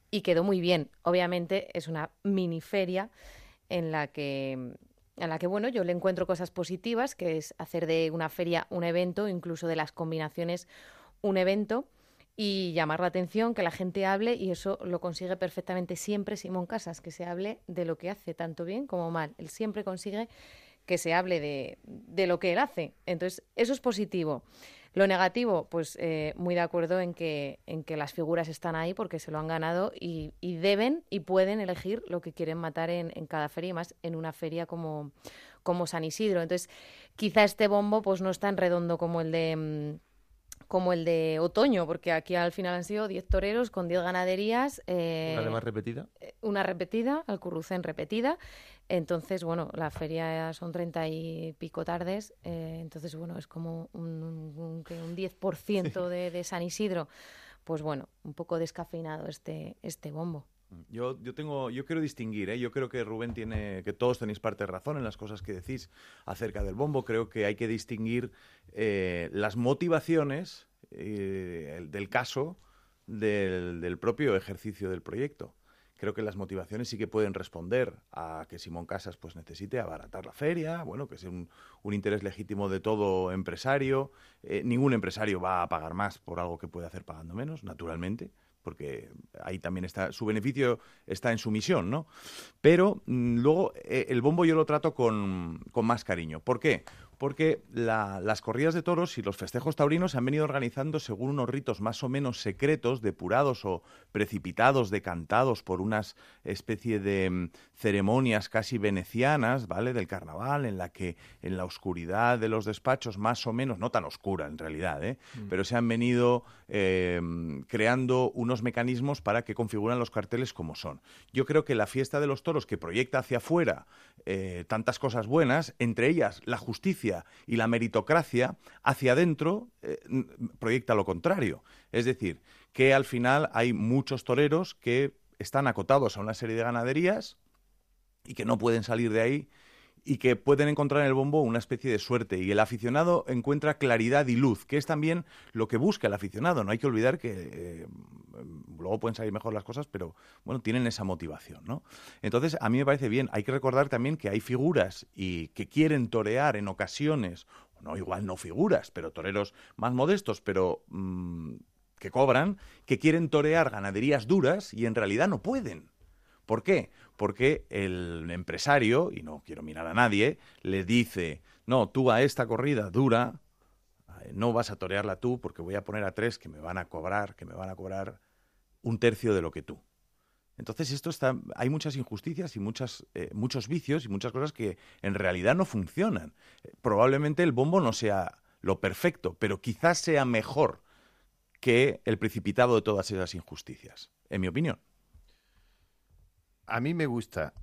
y quedó muy bien. Obviamente, es una mini feria en la que en la que bueno, yo le encuentro cosas positivas, que es hacer de una feria un evento, incluso de las combinaciones un evento y llamar la atención, que la gente hable y eso lo consigue perfectamente siempre Simón Casas, que se hable de lo que hace tanto bien como mal. Él siempre consigue que se hable de, de, lo que él hace. Entonces, eso es positivo. Lo negativo, pues eh, muy de acuerdo en que, en que las figuras están ahí porque se lo han ganado y, y deben y pueden elegir lo que quieren matar en, en, cada feria y más en una feria como, como San Isidro. Entonces, quizá este bombo pues no es tan redondo como el de mm, como el de otoño, porque aquí al final han sido 10 toreros con 10 ganaderías. Eh, ¿Una repetida? Eh, una repetida, al Currucén repetida. Entonces, bueno, la feria son 30 y pico tardes, eh, entonces, bueno, es como un, un, un 10% de, de San Isidro. Pues bueno, un poco descafeinado este, este bombo. Yo, yo, tengo, yo quiero distinguir, ¿eh? yo creo que Rubén tiene, que todos tenéis parte de razón en las cosas que decís acerca del bombo. Creo que hay que distinguir eh, las motivaciones eh, del caso del, propio ejercicio del proyecto. Creo que las motivaciones sí que pueden responder a que Simón Casas pues necesite abaratar la feria, bueno, que es un, un interés legítimo de todo empresario. ningún empresario va a pagar más por algo que puede hacer pagando menos, naturalmente porque ahí también está, su beneficio está en su misión, ¿no? Pero mm, luego eh, el bombo yo lo trato con, con más cariño. ¿Por qué? Porque las corridas de toros y los festejos taurinos se han venido organizando según unos ritos más o menos secretos, depurados o precipitados, decantados por unas especie de mm, ceremonias casi venecianas, ¿vale? Del carnaval, en la que en la oscuridad de los despachos, más o menos, no tan oscura en realidad, ¿eh? Mm. Pero se han venido em, creando unos mecanismos para que configuran los carteles como son. Yo creo que la fiesta de los toros que proyecta hacia afuera eh, tantas cosas buenas, entre ellas la justicia y la meritocracia, hacia adentro eh, proyecta lo contrario. Es decir, que al final hay muchos toreros que están acotados a una serie de ganaderías y que no pueden salir de ahí y que pueden encontrar en el bombo una especie de suerte. Y el aficionado encuentra claridad y luz, que es también lo que busca el aficionado. No hay que olvidar que eh, luego pueden salir mejor las cosas, pero bueno, tienen esa motivación, ¿no? Entonces, a mí me parece bien. Hay que recordar también que hay figuras y que quieren torear en ocasiones, no igual no figuras, pero toreros más modestos, pero mm, que cobran, que quieren torear ganaderías duras y en realidad no pueden. ¿Por qué? Porque el empresario, y no quiero mirar a nadie, le dice, no, tú a esta corrida dura, eh, no vas a torearla tú porque voy a poner a tres que me van a cobrar, que me van a cobrar un tercio de lo que tú. Entonces esto está, hay muchas injusticias y muchas, eh, muchos vicios y muchas cosas que en realidad no funcionan. Eh, probablemente el bombo no sea lo perfecto, pero quizás sea mejor que el precipitado de todas esas injusticias, en mi opinión. A mí me gusta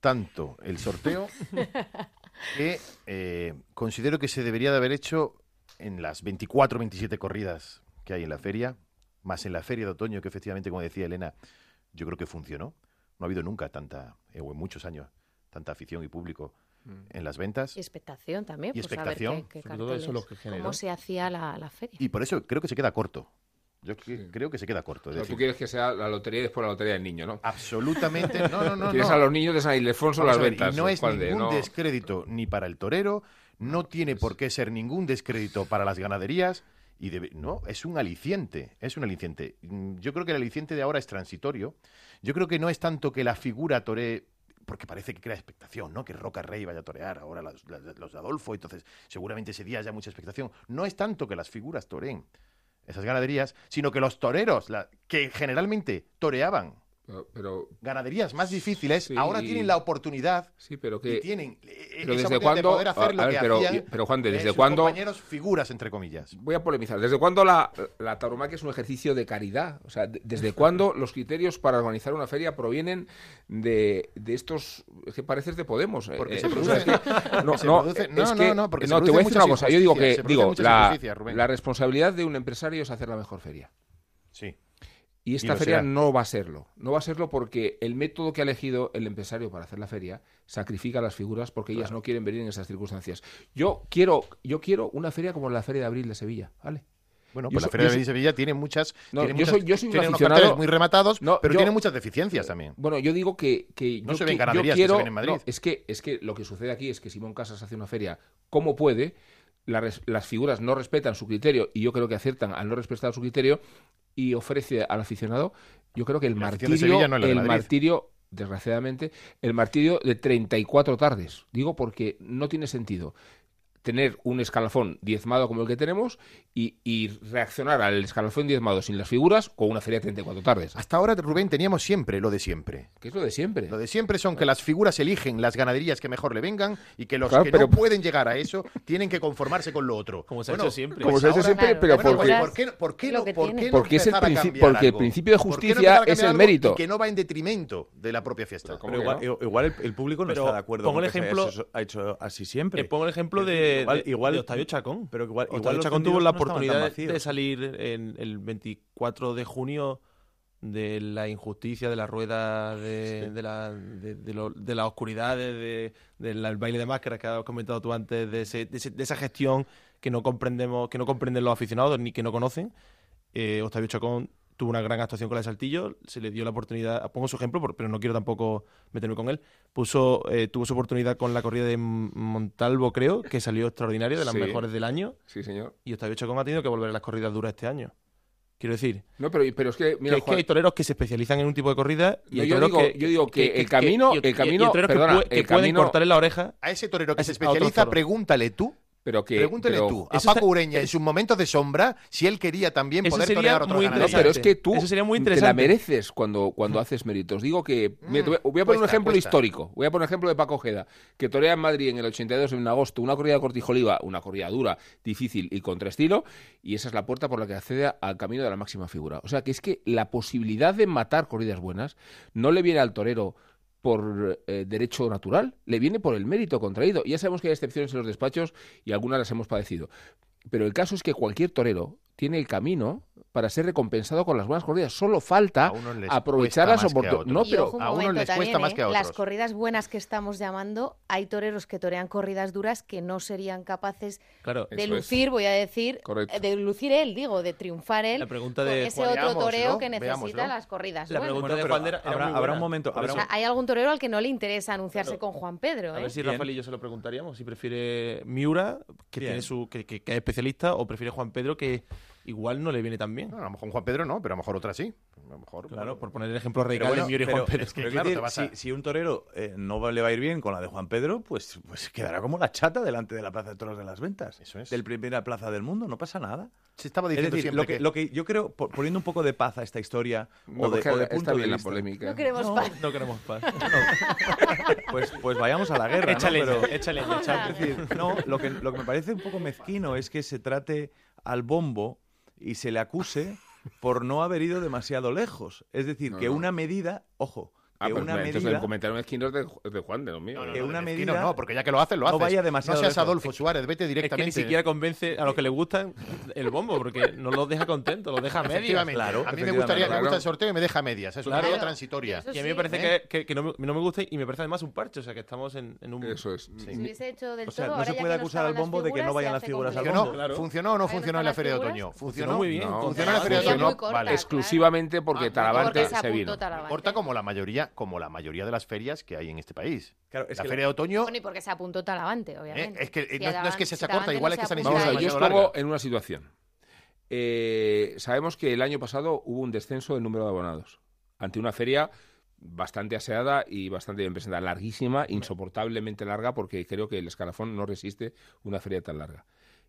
tanto el sorteo *laughs* que eh, considero que se debería de haber hecho en las 24 27 corridas que hay en la feria, más en la feria de otoño, que efectivamente, como decía Elena, yo creo que funcionó. No ha habido nunca tanta, eh, o en muchos años, tanta afición y público mm. en las ventas. Y expectación también. Y expectación. cómo se hacía la, feria. Y por eso creo que se queda corto. Yo creo que se queda corto. tú quieres que sea la lotería y después la lotería del niño, ¿no? Absolutamente. No, no, no. *laughs* Quieres a los niños de San Ildefonso las ventas. Y no es ningún descrédito ni para el torero, no tiene pues por qué ser ningún descrédito para las ganaderías. Y no, es un aliciente, es un aliciente. Mm, yo creo que el aliciente de ahora es transitorio. Yo creo que no es tanto que la figura toree porque parece que crea expectación, ¿no? Que Roca Rey vaya a torear ahora los, de Adolfo, entonces seguramente ese día haya mucha expectación. No es tanto que las figuras toreen esas ganaderías, sino que los toreros, que generalmente toreaban pero, ganaderías más difíciles ahora tienen la oportunidad sí pero que tienen eh, pero desde cuándo poder hacer lo que pero, pero Juan de, desde cuándo compañeros figuras entre comillas. Voy a polemizar. Desde cuándo la, la tauromaquia es un ejercicio de caridad o sea desde cuándo *laughs* los criterios para organizar una feria provienen de, de estos que pareces de Podemos porque eh, se *laughs* produce, no, no, no, no, porque no te voy a decir una cosa. Yo digo que digo la, la responsabilidad de un empresario es hacer la mejor feria. Sí y esta feria no va a serlo. No va a serlo porque el método que ha elegido el empresario para hacer la feria sacrifica a las figuras porque ellas no quieren venir en esas circunstancias. Yo quiero, yo quiero una feria como la Feria de Abril de Sevilla, ¿vale? Bueno, pues la Feria de Abril de Sevilla tiene muchas. tiene yo, soy, yo soy tiene unos carteles muy rematados, pero tiene muchas deficiencias también. Bueno, yo digo que. que no yo, se ven ganaderías que se ven en Madrid. es, que, es que lo que sucede aquí es que Simón Casas hace una feria como puede. las figuras no respetan su criterio y yo creo que aciertan al no respetar su criterio y ofrece al aficionado yo creo que el martirio, el martirio, desgraciadamente, el martirio de 34 tardes. Digo porque no tiene sentido tener un escalafón diezmado como el que tenemos y, reaccionar al escalafón diezmado sin las figuras con una feria de 34 tardes. Hasta ahora, Rubén, teníamos siempre lo de siempre. ¿Qué es lo de siempre? Lo de siempre son que las figuras eligen las ganaderías que mejor le vengan y que los que no pueden llegar a eso tienen que conformarse con lo otro. Como se ha hecho siempre. Como se ha hecho siempre, pero ¿por, qué, ¿por, qué, no, porque es el porque el principio de justicia es el mérito. que no va en detrimento de la propia fiesta. Pero, igual, el, público no está de acuerdo pongo el ejemplo, ha hecho así siempre. Pongo el ejemplo de, igual, Octavio Chacón. Pero igual, Octavio Chacón tuvo la oportunidad de salir en el 24 de junio de la injusticia, de la rueda, de, de, la, de, de, la oscuridad, del baile de máscaras que has comentado tú antes, de, esa gestión que no comprendemos, que no comprenden los aficionados ni que no conocen. Eh, Octavio Chacón tuvo una gran actuación con la de Saltillo, se le dio la oportunidad, pongo su ejemplo, pero no quiero tampoco meterme con él, puso, eh, tuvo su oportunidad con la corrida de Montalvo, creo, que salió extraordinario, de las mejores del año. Sí, señor. Y Octavio Chacón ha tenido que volver a las corridas duras este año. Quiero decir. No, pero, pero es que. Mira, que, hay toreros que se especializan en un tipo de corrida. Y yo, digo, que, yo digo que, el camino. el camino perdona, que, pueden cortarle la oreja. A ese torero que se especializa, pregúntale tú pero que, Pregúntele tú a Paco Ureña en sus momentos de sombra si él quería también poder torear otro muy pero es que tú eso sería muy interesante. te la mereces cuando, cuando haces méritos. Digo que... Mm, voy a poner un ejemplo histórico. Voy a poner un ejemplo de Paco Ojeda, que torea en Madrid en el 82, en agosto, una corrida de cortijoliva, una corrida dura, difícil y contraestilo, y esa es la puerta por la que accede al camino de la máxima figura. O sea, que es que la posibilidad de matar corridas buenas no le viene al torero por eh, derecho natural, le viene por el mérito contraído. Ya sabemos que hay excepciones en los despachos y algunas las hemos padecido. Pero el caso es que cualquier torero tiene el camino para ser recompensado con las buenas corridas. Solo falta A unos les aprovechar cuesta las más que a oportunidades. otros. No, pero un a unos les cuesta también, más que a ¿eh? Las otros. corridas buenas que estamos llamando, hay toreros que torean corridas duras que no serían capaces Claro, de es. lucir, voy a decir, Correcto. eh, de lucir él, digo, de triunfar él La pregunta con de ese Juan- otro Veámoslo, toreo que necesita veámoslo. las corridas La buenas. pregunta Bueno, de Juan era, habrá- un momento, habrá sea, hay algún torero al que no le interesa anunciarse Claro. con Juan Pedro, A ¿eh? ver si Bien. Rafael y yo se lo preguntaríamos, si prefiere Miura, que Bien. tiene su que, que- que es especialista, o prefiere Juan Pedro, que igual no le viene tan bien. No, a lo mejor Juan Pedro no, pero a lo mejor otra sí. A lo mejor, Claro, por poner el ejemplo radical bueno, de y pero Juan Pedro. es que, Pero quiero claro, decir, te vas a- si, si un torero eh, no le va a ir bien con la de Juan Pedro, pues, pues quedará como la chata delante de la Plaza de Toros de las Ventas. Eso es. Del primera plaza del mundo, no pasa nada. Se estaba Es diciendo decir, siempre lo que, lo que yo creo, po- poniendo un poco de paz a esta historia, no, o de, o de está punto de la vista, polémica. No queremos No, paz. No queremos paz. *laughs* pues, pues vayamos a la guerra. ¿no? Échale, Pero- échale, Hola. échale. Es decir, no, lo que, lo que me parece un poco mezquino es que se trate al bombo y se le acuse por no haber ido demasiado lejos. Es decir, No, que no. una medida, ojo, Ah, que pues una entonces medida... el comentario mezquino es de, es de Juan, de lo mío. que ¿eh? una medida- No, porque ya que lo hacen, lo no haces. vaya demasiado No seas. Adolfo Suárez, vete Es que directamente. ni siquiera convence a los que le gustan el bombo, porque no los deja contentos, los deja a medias. Efectivamente. Claro, a mí me gustaría, me claro. gusta el sorteo y me deja a medias. Es una Claro. medida transitoria. Y a mí me parece ¿Eh? que, que- que no, me, no me gusta y me parece además un parche, o sea que estamos en, en un... Eso es. Si hubiese hecho del O sea, todo, no ahora se puede que no acusar al bombo de que no vayan las figuras al complicado. ¿Funcionó? Claro. ¿Funcionó o no funcionó en la Feria de. Otoño? Funcionó muy bien. No, ¿Funcionó en la Feria de Otoño? Exclusivamente porque Ah, Talavante se vino. Corta como la mayoría, como la mayoría de las ferias que hay en este país. Claro, es la que Feria de Otoño, Bueno, y porque se apuntó Talavante, obviamente. Eh, es que, Si no- no es que se si sea corta, Talavante igual no es que se San apunta Vamos a Isidro ver, yo larga. en una situación. Eh, sabemos que el año pasado hubo un descenso del número de abonados ante una feria bastante aseada y bastante bien presentada, larguísima, insoportablemente larga, porque creo que el escalafón no resiste una feria tan larga.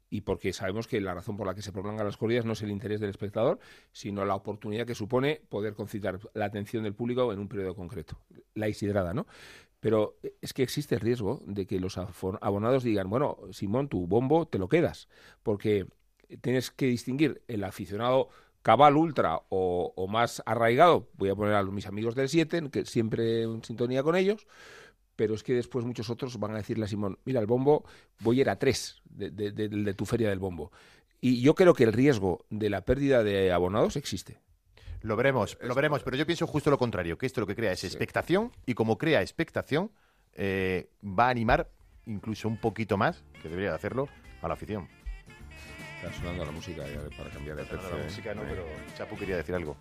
Y porque sabemos que la razón por la que se prolongan las corridas no es el interés del espectador, sino la oportunidad que supone poder concitar la atención del público en un periodo concreto. La Isidrada, ¿no? Pero es que existe el riesgo de que los abonados digan, bueno, Simón, tu bombo te lo quedas, porque tienes que distinguir el aficionado cabal ultra o, más arraigado, voy a poner a mis amigos del 7, que siempre en sintonía con ellos, pero es que después muchos otros van a decirle a Simón, mira, el bombo, voy a ir a 3 de, de- de- de tu feria del bombo. Y yo creo que el riesgo de la pérdida de abonados existe. Lo veremos, lo veremos, pero yo pienso justo lo contrario, que esto lo que crea es expectación y como crea expectación, eh, va a animar incluso un poquito más, que debería de hacerlo, a la afición. Está sonando la música ya para cambiar de tercio. la ¿eh? música no, Eh. pero Chapu quería decir algo.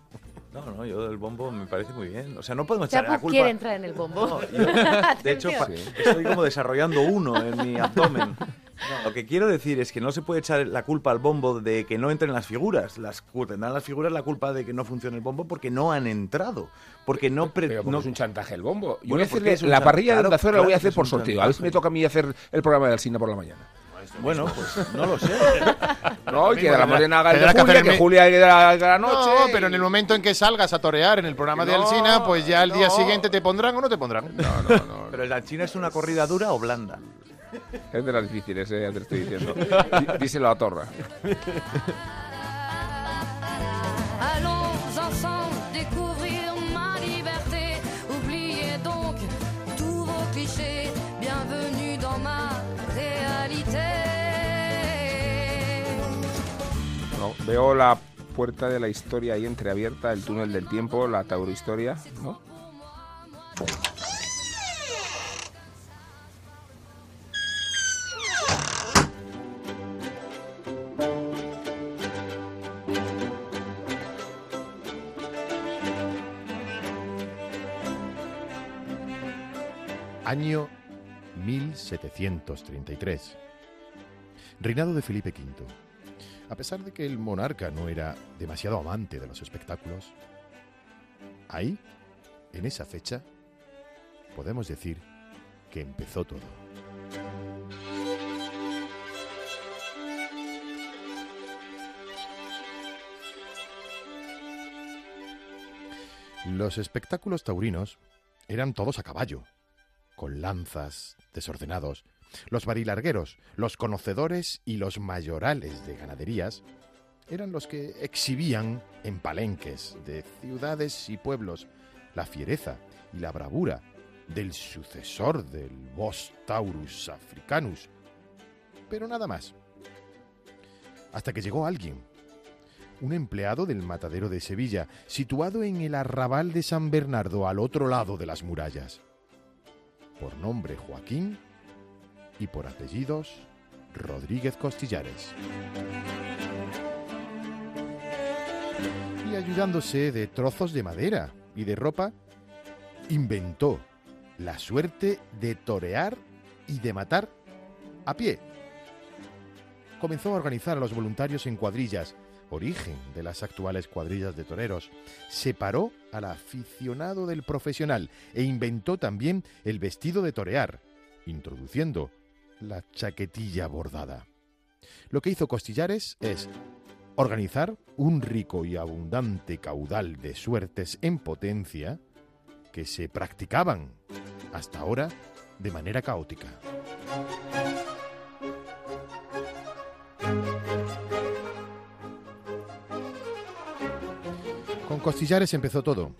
No, no, yo del bombo me parece muy bien. O sea, no podemos echar la culpa... quiere entrar en el bombo. No, yo, *laughs* de hecho, Sí. estoy como desarrollando uno en mi abdomen. No, lo que quiero decir es que no se puede echar la culpa al bombo de que no entren las figuras. Las tendrán las figuras la culpa de que no funcione el bombo porque no han entrado, porque no pre- Pero porque no- es un chantaje el bombo. Yo Bueno, voy a porque hacerle- la parrilla claro, de Onda Cero la claro voy a hacer por sorteo. A ver si me toca a mí hacer el programa de Alcina por la mañana. Bueno, pues *laughs* no lo sé. No, y que la Morena haga el de que Julia, que el me- Julia haga la, noche. No, pero en el momento en que salgas a torear en el programa de No, Alsina, pues ya al día siguiente te pondrán o no te pondrán. No, no, no. Pero la China es una corrida dura o blanda. Es de las difíciles, eh, ya te estoy diciendo. *laughs* Dí- Díselo a Torra. Veo la puerta de la historia ahí entreabierta, el túnel del tiempo, la taurohistoria, ¿no? Año 1733. Reinado de Felipe V. A pesar de que el monarca no era demasiado amante de los espectáculos, ahí, en esa fecha, podemos decir que empezó todo. Los espectáculos taurinos eran todos a caballo, con lanzas, desordenados. Los barilargueros, los conocedores y los mayorales de ganaderías eran los que exhibían en palenques de ciudades y pueblos la fiereza y la bravura del sucesor del Bos Taurus africanus. Pero nada más. Hasta que llegó alguien, un empleado del matadero de Sevilla, situado en el arrabal de San Bernardo al otro lado de las murallas. Por nombre Joaquín y por apellidos Rodríguez Costillares. Y ayudándose de trozos de madera y de ropa, inventó la suerte de torear y de matar a pie. Comenzó a organizar a los voluntarios en cuadrillas, origen de las actuales cuadrillas de toreros. Separó al aficionado del profesional e inventó también el vestido de torear, introduciendo la chaquetilla bordada. Lo que hizo Costillares es organizar un rico y abundante caudal de suertes en potencia que se practicaban hasta ahora de manera caótica. Con Costillares empezó todo,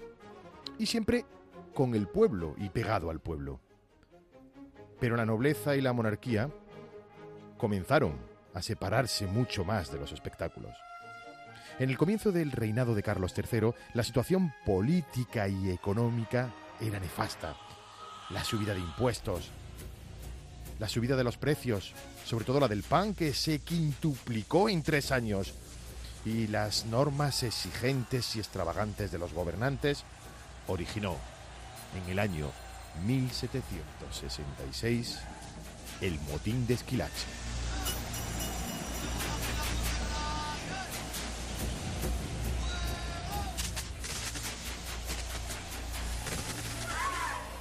y siempre con el pueblo y pegado al pueblo. Pero la nobleza y la monarquía comenzaron a separarse mucho más de los espectáculos. En el comienzo del reinado de Carlos III, la situación política y económica era nefasta. La subida de impuestos, la subida de los precios, sobre todo la del pan, que se quintuplicó en tres años, y las normas exigentes y extravagantes de los gobernantes, originó en el año 1766 el motín de Esquilache.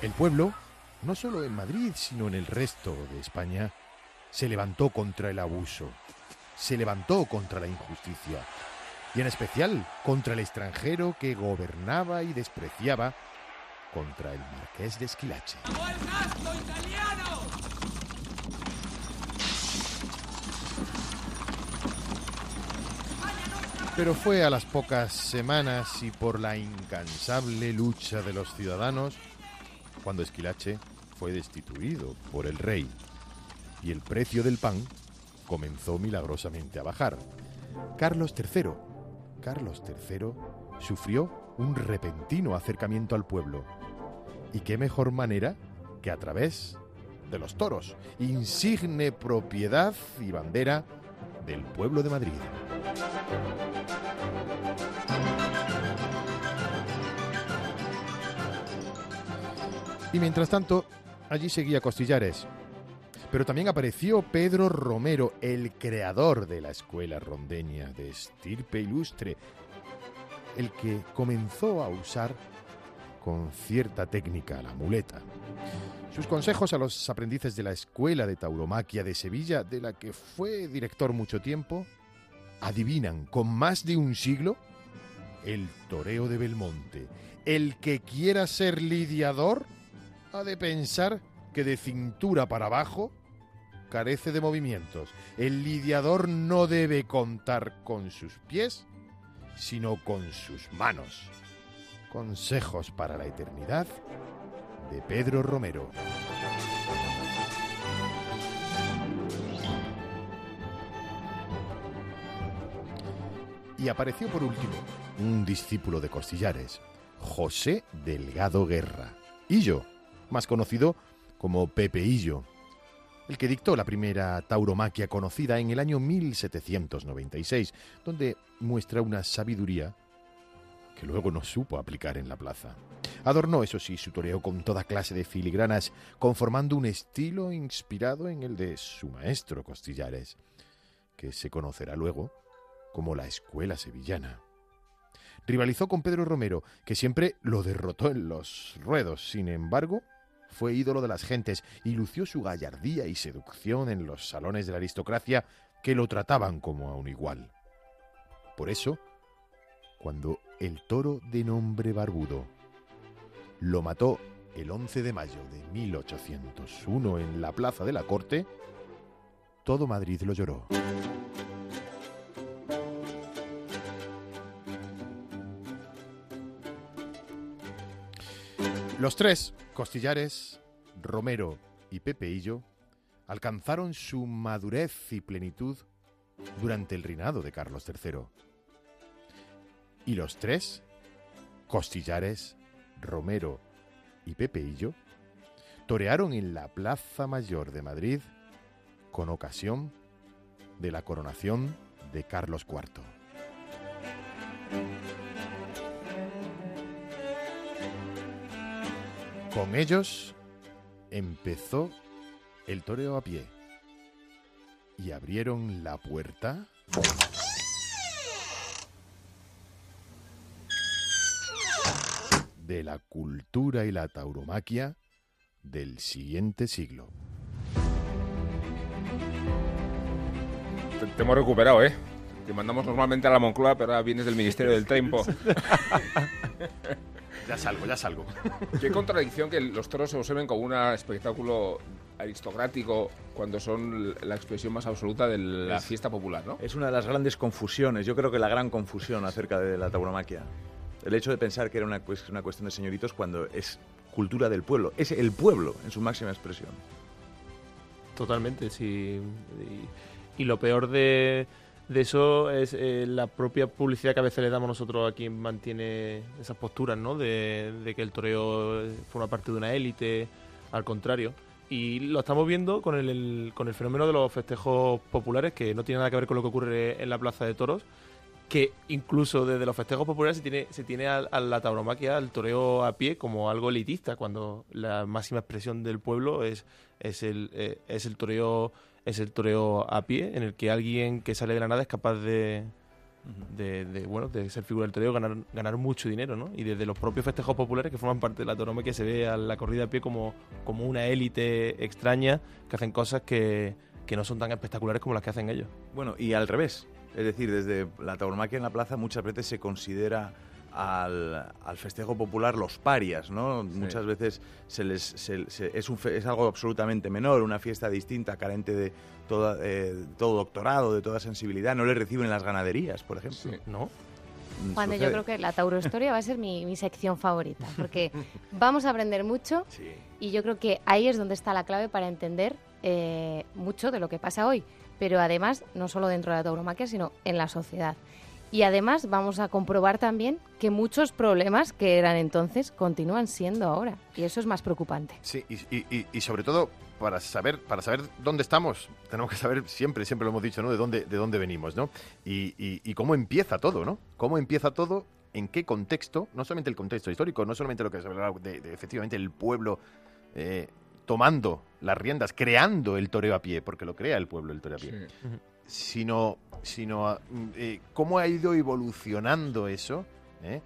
El pueblo, no solo en Madrid, sino en el resto de España, se levantó contra el abuso, se levantó contra la injusticia, y en especial contra el extranjero que gobernaba y despreciaba contra el marqués de Esquilache. Pero fue a las pocas semanas y por la incansable lucha de los ciudadanos cuando Esquilache fue destituido por el rey y el precio del pan comenzó milagrosamente a bajar. Carlos III, Carlos III sufrió un repentino acercamiento al pueblo. ¿Y qué mejor manera que a través de los toros, insigne propiedad y bandera del pueblo de Madrid? Y mientras tanto, allí seguía Costillares. Pero también apareció Pedro Romero, el creador de la escuela rondeña de estirpe ilustre, el que comenzó a usar con cierta técnica la muleta. Sus consejos a los aprendices de la Escuela de Tauromaquia de Sevilla, de la que fue director mucho tiempo, adivinan con más de un siglo el toreo de Belmonte. El que quiera ser lidiador ha de pensar que de cintura para abajo carece de movimientos. El lidiador no debe contar con sus pies, sino con sus manos. Consejos para la eternidad de Pedro Romero. Y apareció por último un discípulo de Costillares, José Delgado Guerra, Illo, más conocido como Pepe Illo, el que dictó la primera tauromaquia conocida en el año 1796, donde muestra una sabiduría que luego no supo aplicar en la plaza. Adornó, eso sí, su toreo con toda clase de filigranas, conformando un estilo inspirado en el de su maestro Costillares, que se conocerá luego como la Escuela Sevillana. Rivalizó con Pedro Romero, que siempre lo derrotó en los ruedos. Sin embargo, fue ídolo de las gentes y lució su gallardía y seducción en los salones de la aristocracia que lo trataban como a un igual. Por eso, cuando el toro de nombre Barbudo lo mató el 11 de mayo de 1801 en la plaza de la Corte, todo Madrid lo lloró. Los tres, Costillares, Romero y Pepeillo, alcanzaron su madurez y plenitud durante el reinado de Carlos III. Y los tres, Costillares, Romero y Pepeillo, torearon en la Plaza Mayor de Madrid con ocasión de la coronación de Carlos IV. Con ellos empezó el toreo a pie y abrieron la puerta de la cultura y la tauromaquia del siguiente siglo. Te, te hemos recuperado, ¿eh? Te mandamos normalmente a la Moncloa, pero ahora vienes del Ministerio del Tiempo. *laughs* Ya salgo, ya salgo. *laughs* Qué contradicción que los toros se observen como un espectáculo aristocrático cuando son la expresión más absoluta de la Es- fiesta popular, ¿no? Es una de las grandes confusiones, yo creo que la gran confusión acerca de la tauromaquia. El hecho de pensar que era una, cues- una cuestión de señoritos cuando es cultura del pueblo, es el pueblo en su máxima expresión. Totalmente, sí. Y, lo peor de, eso es eh, la propia publicidad que a veces le damos nosotros a quien mantiene esas posturas, ¿no? De, de que el toreo forma parte de una élite, al contrario. Y lo estamos viendo con el, el- con el fenómeno de los festejos populares, que no tiene nada que ver con lo que ocurre en la Plaza de Toros, que incluso desde los festejos populares se tiene, se tiene a, a la tauromaquia, al toreo a pie, como algo elitista, cuando la máxima expresión del pueblo es, es, el, eh, es el toreo es el toreo a pie, en el que alguien que sale de la nada es capaz de, de, de, bueno, de ser figura del toreo, ganar, ganar mucho dinero, ¿no? Y desde los propios festejos populares que forman parte de la tauromaquia se ve a la corrida a pie como, como una élite extraña que hacen cosas que, que no son tan espectaculares como las que hacen ellos. Bueno, y al revés. Es decir, desde la tauromaquia en la plaza muchas veces se considera al, al festejo popular los parias, ¿no? Muchas veces se les, se- se- es, un fe- es algo absolutamente menor, una fiesta distinta, carente de toda, eh, todo doctorado, de toda sensibilidad. No le reciben las ganaderías, por ejemplo. ¿No? Mm, Juan, yo creo que la taurohistoria va a ser mi, mi sección favorita, porque *laughs* vamos a aprender mucho Sí. y yo creo que ahí es donde está la clave para entender eh, mucho de lo que pasa hoy, pero además no solo dentro de la tauromaquia, sino en la sociedad. Y además vamos a comprobar también que muchos problemas que eran entonces continúan siendo ahora, y eso es más preocupante. Sí, y, y- y- sobre todo para saber, para saber dónde estamos, tenemos que saber siempre, siempre lo hemos dicho, ¿no? De dónde, de dónde venimos, ¿no? Y, y- cómo empieza todo, ¿no? Cómo empieza todo, en qué contexto, no solamente el contexto histórico, no solamente lo que se habla de, de efectivamente el pueblo eh, tomando las riendas, creando el toreo a pie, porque lo crea el pueblo el toreo a pie, Sí. sino, sino eh, cómo ha ido evolucionando eso ¿eh?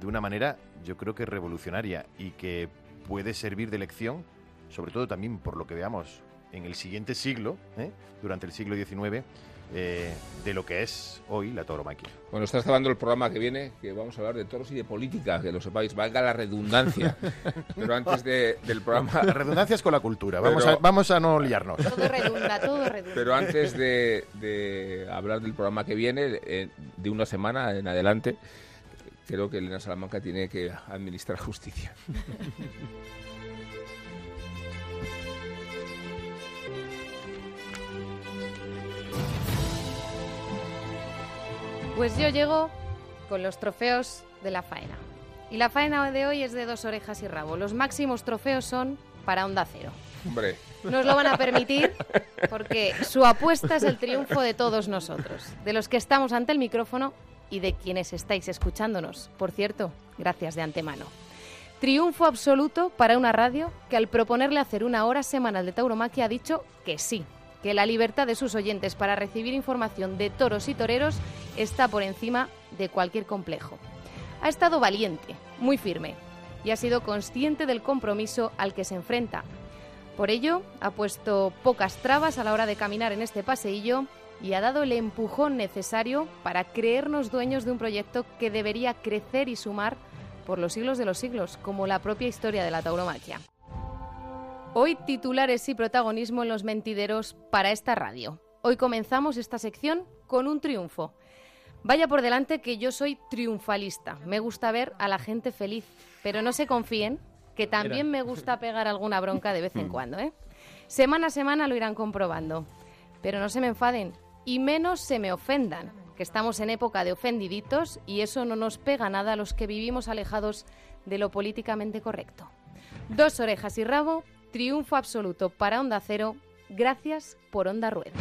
de una manera, yo creo que revolucionaria y que puede servir de lección, sobre todo también por lo que veamos en el siguiente siglo, ¿eh? durante el siglo XIX, eh, de lo que es hoy la tauromaquia. Bueno, está acabando el programa que viene, que vamos a hablar de toros y de política, que lo sepáis, valga la redundancia. *laughs* Pero antes de- del programa, Redundancias con la cultura, vamos, Pero- a, vamos a no liarnos. Todo redunda, todo redunda. pero antes de, de hablar del programa que viene, eh, de una semana en adelante, creo que Elena Salamanca tiene que administrar justicia. *laughs* Pues yo llego con los trofeos de la faena. Y la faena de hoy es de dos orejas y rabo. Los máximos trofeos son para Onda Cero. Hombre, Nos lo van a permitir porque su apuesta es el triunfo de todos nosotros, de los que estamos ante el micrófono y de quienes estáis escuchándonos. Por cierto, gracias de antemano. Triunfo absoluto para una radio que al proponerle hacer una hora semanal de tauromaquia ha dicho que sí, que la libertad de sus oyentes para recibir información de toros y toreros está por encima de cualquier complejo. Ha estado valiente, muy firme, y ha sido consciente del compromiso al que se enfrenta. Por ello, ha puesto pocas trabas a la hora de caminar en este paseillo y ha dado el empujón necesario para creernos dueños de un proyecto que debería crecer y sumar por los siglos de los siglos, como la propia historia de la tauromaquia. Hoy titulares y protagonismo en los mentideros para esta radio. Hoy comenzamos esta sección con un triunfo. Vaya por delante que yo soy triunfalista. Me gusta ver a la gente feliz, pero no se confíen, que también me gusta pegar alguna bronca de vez en mm. cuando. ¿eh? Semana a semana lo irán comprobando. Pero no se me enfaden y menos se me ofendan, que estamos en época de ofendiditos y eso no nos pega nada a los que vivimos alejados de lo políticamente correcto. Dos orejas y rabo Triunfo absoluto para Onda Cero. Gracias por Onda Rueda.